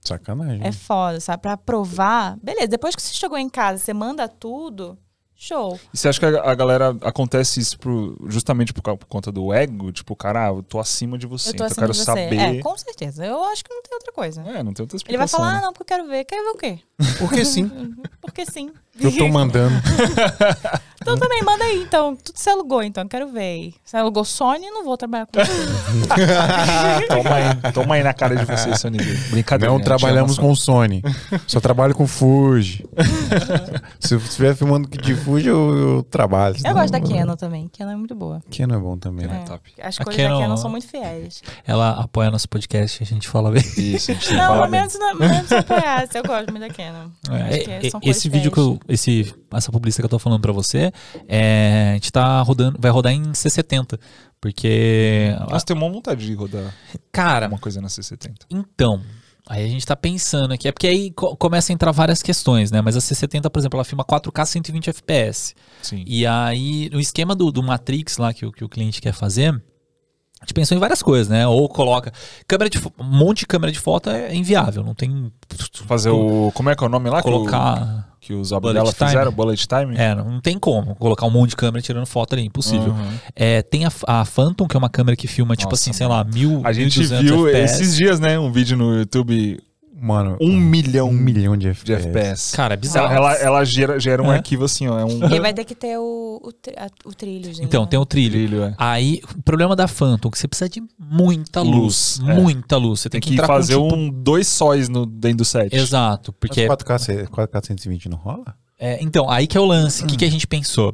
Sacanagem. é foda, sabe? Pra provar. Beleza, depois que você chegou em casa, você manda tudo, show. E você acha que a, a galera acontece isso pro- justamente por, por conta do ego? Tipo, cara, ah, eu tô acima de você, eu então eu quero você. saber. É, com certeza. Eu acho que não tem outra coisa. É, não tem outra Ele vai explicação. falar, ah, né? não, porque eu quero ver. Quero ver o quê? Porque sim. Porque sim. Eu tô mandando. Então também, manda aí, então. Tudo você alugou, então. Quero ver aí. Você alugou Sony, não vou trabalhar com você. toma, aí, toma aí na cara de vocês, Sony. Brincadeira. Não trabalhamos com Sony. Só trabalho com Fuji. Se eu estiver filmando de Fuji, eu, eu trabalho. Eu gosto da Canon também. Canon é muito boa. Canon é bom também. É. top. As A coisas da Canon- Canon são muito fiéis. Ela apoia nosso podcast, a gente fala bem. Isso, a gente Não, falar bem. menos, menos apoiasse. Eu gosto muito da Canon. É, Acho que é, são coisas esse vídeo que eu, esse, essa publicidade que eu tô falando pra você, é, a gente tá rodando, vai rodar em C70, porque, Nossa, tem uma vontade de rodar cara, uma coisa na C70. então, aí a gente tá pensando aqui, é porque aí co- começa a entrar várias questões, né, mas a C70, por exemplo, ela filma 4K 120 FPS, Sim. e aí no esquema do, do Matrix lá que, o- que o cliente quer fazer, a gente pensou em várias coisas, né, ou coloca, câmera de, um monte de câmera de foto é inviável, não tem... Fazer o. Como é que é o nome lá? Colocar... Que, os time. fizeram? Bullet Time? É, não tem como colocar um monte de câmera tirando foto ali, impossível. Uhum. É, tem a, a Phantom, que é uma câmera que filma, tipo Nossa, assim, sei lá, mil, A gente 1200 viu FPS. esses dias, né? Um vídeo no YouTube. Mano, Um milhão um milhão de FPS. de FPS. Cara, é bizarro. Ela, ela, ela gera, gera um É. arquivo assim, ó. É um E aí vai ter que ter o, o, a- o trilhozinho. Então, tem o trilho. trilho, é. Aí, o problema da Phantom, que você precisa de muita luz. Luz, é. muita luz. Você tem, Tem que, que fazer com, tipo, um dois sóis no, dentro do set. Exato, porque... Mas 4K, cê- 4K 120 não rola? é, então, aí que é o lance. O que, que a gente pensou?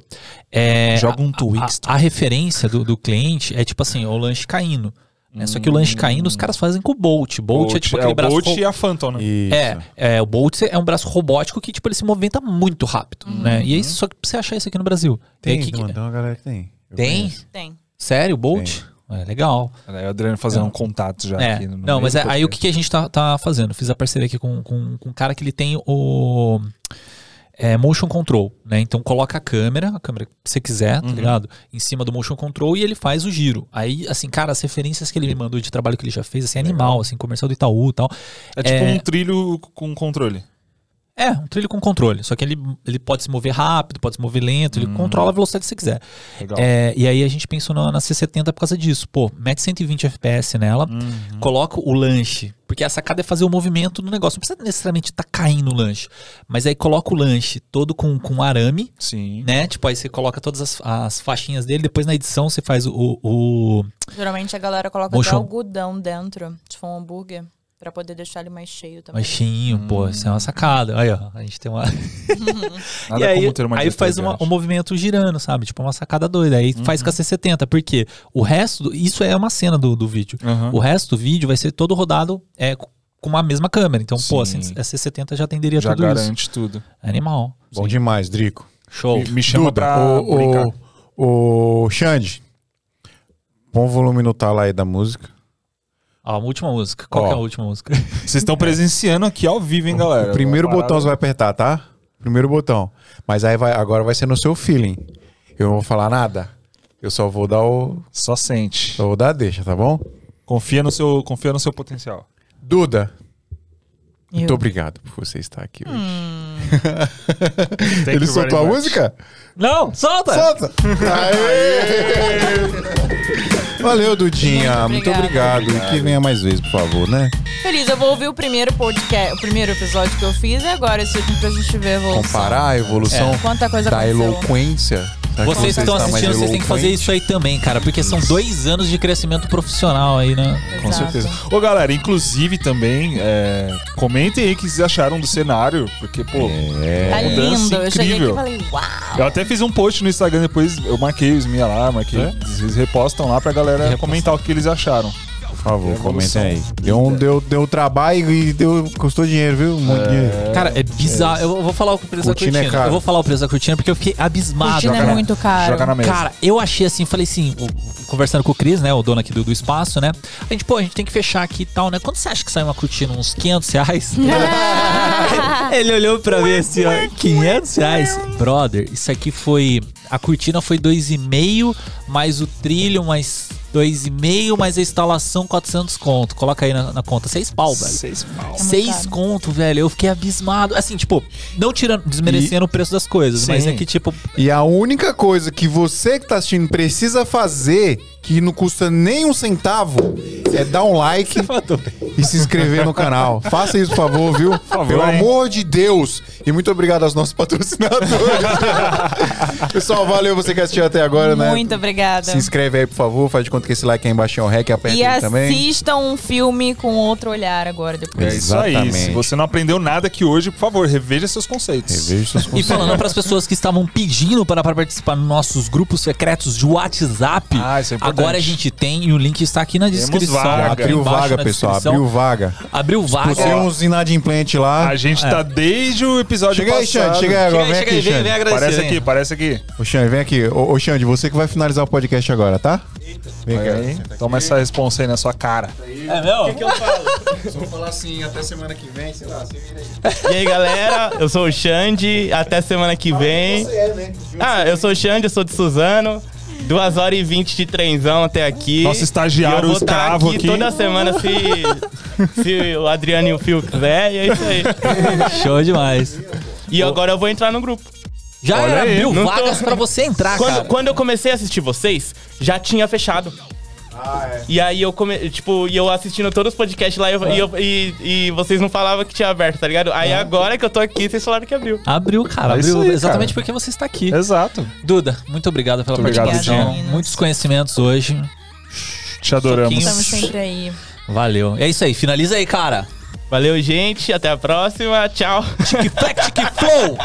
É, Joga um a- Twix. A, a referência do, do cliente é tipo assim, o lanche caindo. Né? Só que o lanche caindo os caras fazem com o Bolt. Bolt, é tipo aquele o braço... Bolt ro- e a Phantom, né? Isso. É, é, o Bolt é um braço robótico que, tipo, ele se movimenta muito rápido, né? E aí, só que pra você achar isso aqui no Brasil. Tem, que- mano, tem uma galera que tem. Eu Tem? conheço. Tem. Sério, o Bolt? É, legal. Aí o Adriano fazendo um contato já É, aqui. No não, mas é- aí o que, que a gente tá, tá fazendo? Fiz a parceria aqui com, com, com um cara que ele tem o é, motion control, né? Então coloca a câmera, a câmera que você quiser, tá Uhum. ligado? Em cima do motion control e ele faz o giro. Aí, assim, cara, as referências que ele me mandou de trabalho que ele já fez, assim, animal, assim, comercial do Itaú e tal. É tipo é- um trilho com controle. É, um trilho com controle. Só que ele, ele pode se mover rápido, pode se mover lento, ele controla a velocidade que você quiser. Legal. É, e aí a gente pensou na, na C70 por causa disso. Pô, mete 120 FPS nela, Uhum. coloca o lanche. Porque a sacada é fazer o movimento do negócio. Não precisa necessariamente estar caindo o lanche. Mas aí coloca o lanche todo com, com arame, Sim. né? Tipo, aí você coloca todas as, as faixinhas dele. Depois na edição você faz o. o- Geralmente a galera coloca Motion. até algodão dentro, for um hambúrguer, pra poder deixar ele mais cheio também. Baixinho, pô, isso é uma sacada. Aí, ó, a gente tem uma. Nada e aí, como ter uma aí faz uma- um movimento girando, sabe? Tipo uma sacada doida. Aí faz com a C70. Por quê? O resto, do- isso é uma cena do, do vídeo. Aham. O resto do vídeo vai ser todo rodado é, com a mesma câmera. Então, pô, a Sim. C70 já atenderia Já tudo isso. garante tudo. Animal. Bom demais, Drico. Show. Me, me chama Duda, pra o, brincar. o, o Xande, o volume no talo aí da música. A última música. Qual Ó. que é a última música? Vocês estão presenciando aqui ao vivo, hein, galera? o primeiro botão você vai apertar, tá? Primeiro botão. Mas aí vai, agora vai ser no seu feeling. Eu não vou falar nada. Eu só vou dar o. Só sente. Só vou dar a deixa, tá bom? Confia no seu, confia no seu potencial. Duda. Muito obrigado por você estar aqui hoje. Thank Ele soltou a much. música? Não, solta! Solta! Aê! Valeu, Dudinha. Muito obrigada. obrigado. E que venha mais vezes, por favor, né? Feliz, eu vou ouvir o primeiro podcast, o primeiro episódio que eu fiz e agora esse último pra gente ver a evolução. Comparar a evolução Quanta coisa da aconteceu. eloquência. Que Vocês você que estão mais assistindo, vocês têm que fazer isso aí também, cara, porque são dois anos de crescimento profissional aí, né? Com Exato. certeza. Ô, galera, inclusive também, é, comentem aí o que vocês acharam do cenário, porque, pô, É. Tá mudança lindo. Eu cheguei aqui e incrível. falei, uau. eu até fiz um post no Instagram depois, eu marquei os minha lá, marquei, É? vocês repostam lá pra galera Repostam. comentar o que eles acharam. Por favor, comentem aí. Deu, um, deu, deu trabalho e deu, custou dinheiro, viu? Muito dinheiro. Cara, é bizarro. Eu vou falar o preço Cortina da é cortina. caro. eu vou falar o preço da cortina porque eu fiquei abismado. Cortina é cara. muito caro. Joga na mesa. Cara, eu achei assim, falei assim, o- conversando com o Cris, né, o dono aqui do, do espaço, né? A gente, pô, a gente tem que fechar aqui e tal, né? Quanto você acha que sai uma cortina? Uns 500 reais? Ele olhou pra mim assim, ó, 500 reais? Brother, isso aqui foi... A cortina foi 2,5, mais o trilho, mais 2,5, mais a instalação, 400 conto. Coloca aí na, na conta, 6 pau, velho. Seis pau. muito Seis caro. conto, velho. Eu fiquei abismado. Assim, tipo, não tirando, desmerecendo o preço das coisas, mas Sim. é que, tipo, E a única coisa que você que tá assistindo precisa fazer, que não custa nem um centavo, é dar um like e se inscrever no canal. Faça isso, por favor, viu? favor, Pelo hein? amor de Deus. E muito obrigado aos nossos patrocinadores. Pessoal, valeu você que assistiu até agora, né? Muito obrigada. Se inscreve aí, por favor. Faz de conta que esse like aí embaixo é um rec, aperta E aí também. assistam um filme com outro olhar agora É depois. isso aí. Se você não aprendeu nada aqui hoje, por favor, reveja seus conceitos. Reveja seus E conceitos. falando para as pessoas que estavam pedindo para, para participar nos nossos grupos secretos de WhatsApp, Ah, isso é importante. Agora a gente tem e o link está aqui na descrição. vaga. aqui Abriu vaga, na pessoal. descrição. Abriu vaga. Abriu vaga. Você é uns inadimplentes lá. A gente tá desde o episódio Chega aí, passado. Xande. Chega aí agora. Chega Vem aí, chega aqui, aí, vem, Xande. vem agradecer. Parece vem. aqui, parece aqui. Ô, Xande, vem aqui. Ô, ô, Xande, você que vai finalizar o podcast agora, tá? Vem Olha aí. Toma essa responsa aí na sua cara. É meu? Só falar assim, até semana que vem, sei lá, você vira E aí. aí, galera, eu sou o Xande, até semana que vem. é, né? Ah, eu sou o Xande, eu sou de Suzano. 2 horas e 20 de trenzão até aqui. Nosso estagiário E eu vou tá escravo aqui, aqui. toda semana se, se o Adriano e o Fio quiser, e é isso aí. Show demais. E agora eu vou entrar no grupo. Já Olha aí, abriu tô- vagas pra você entrar, Quando, cara. quando eu comecei a assistir vocês, já tinha fechado. E aí eu come, tipo, e eu assistindo todos os podcasts lá e, eu- e, eu- e- e vocês não falavam que tinha aberto, tá ligado? Aí agora que eu tô aqui, vocês falaram que abriu. Abriu, cara. É Abriu aí, exatamente cara. porque você está aqui. Exato. Duda, muito obrigado pela Muito obrigado, participação. meninas. Muitos conhecimentos hoje. Te adoramos. Estamos sempre aí. Valeu. É isso aí, finaliza aí, cara. Valeu, gente. Até a próxima. Tchau. Tic-tac, tic-flow.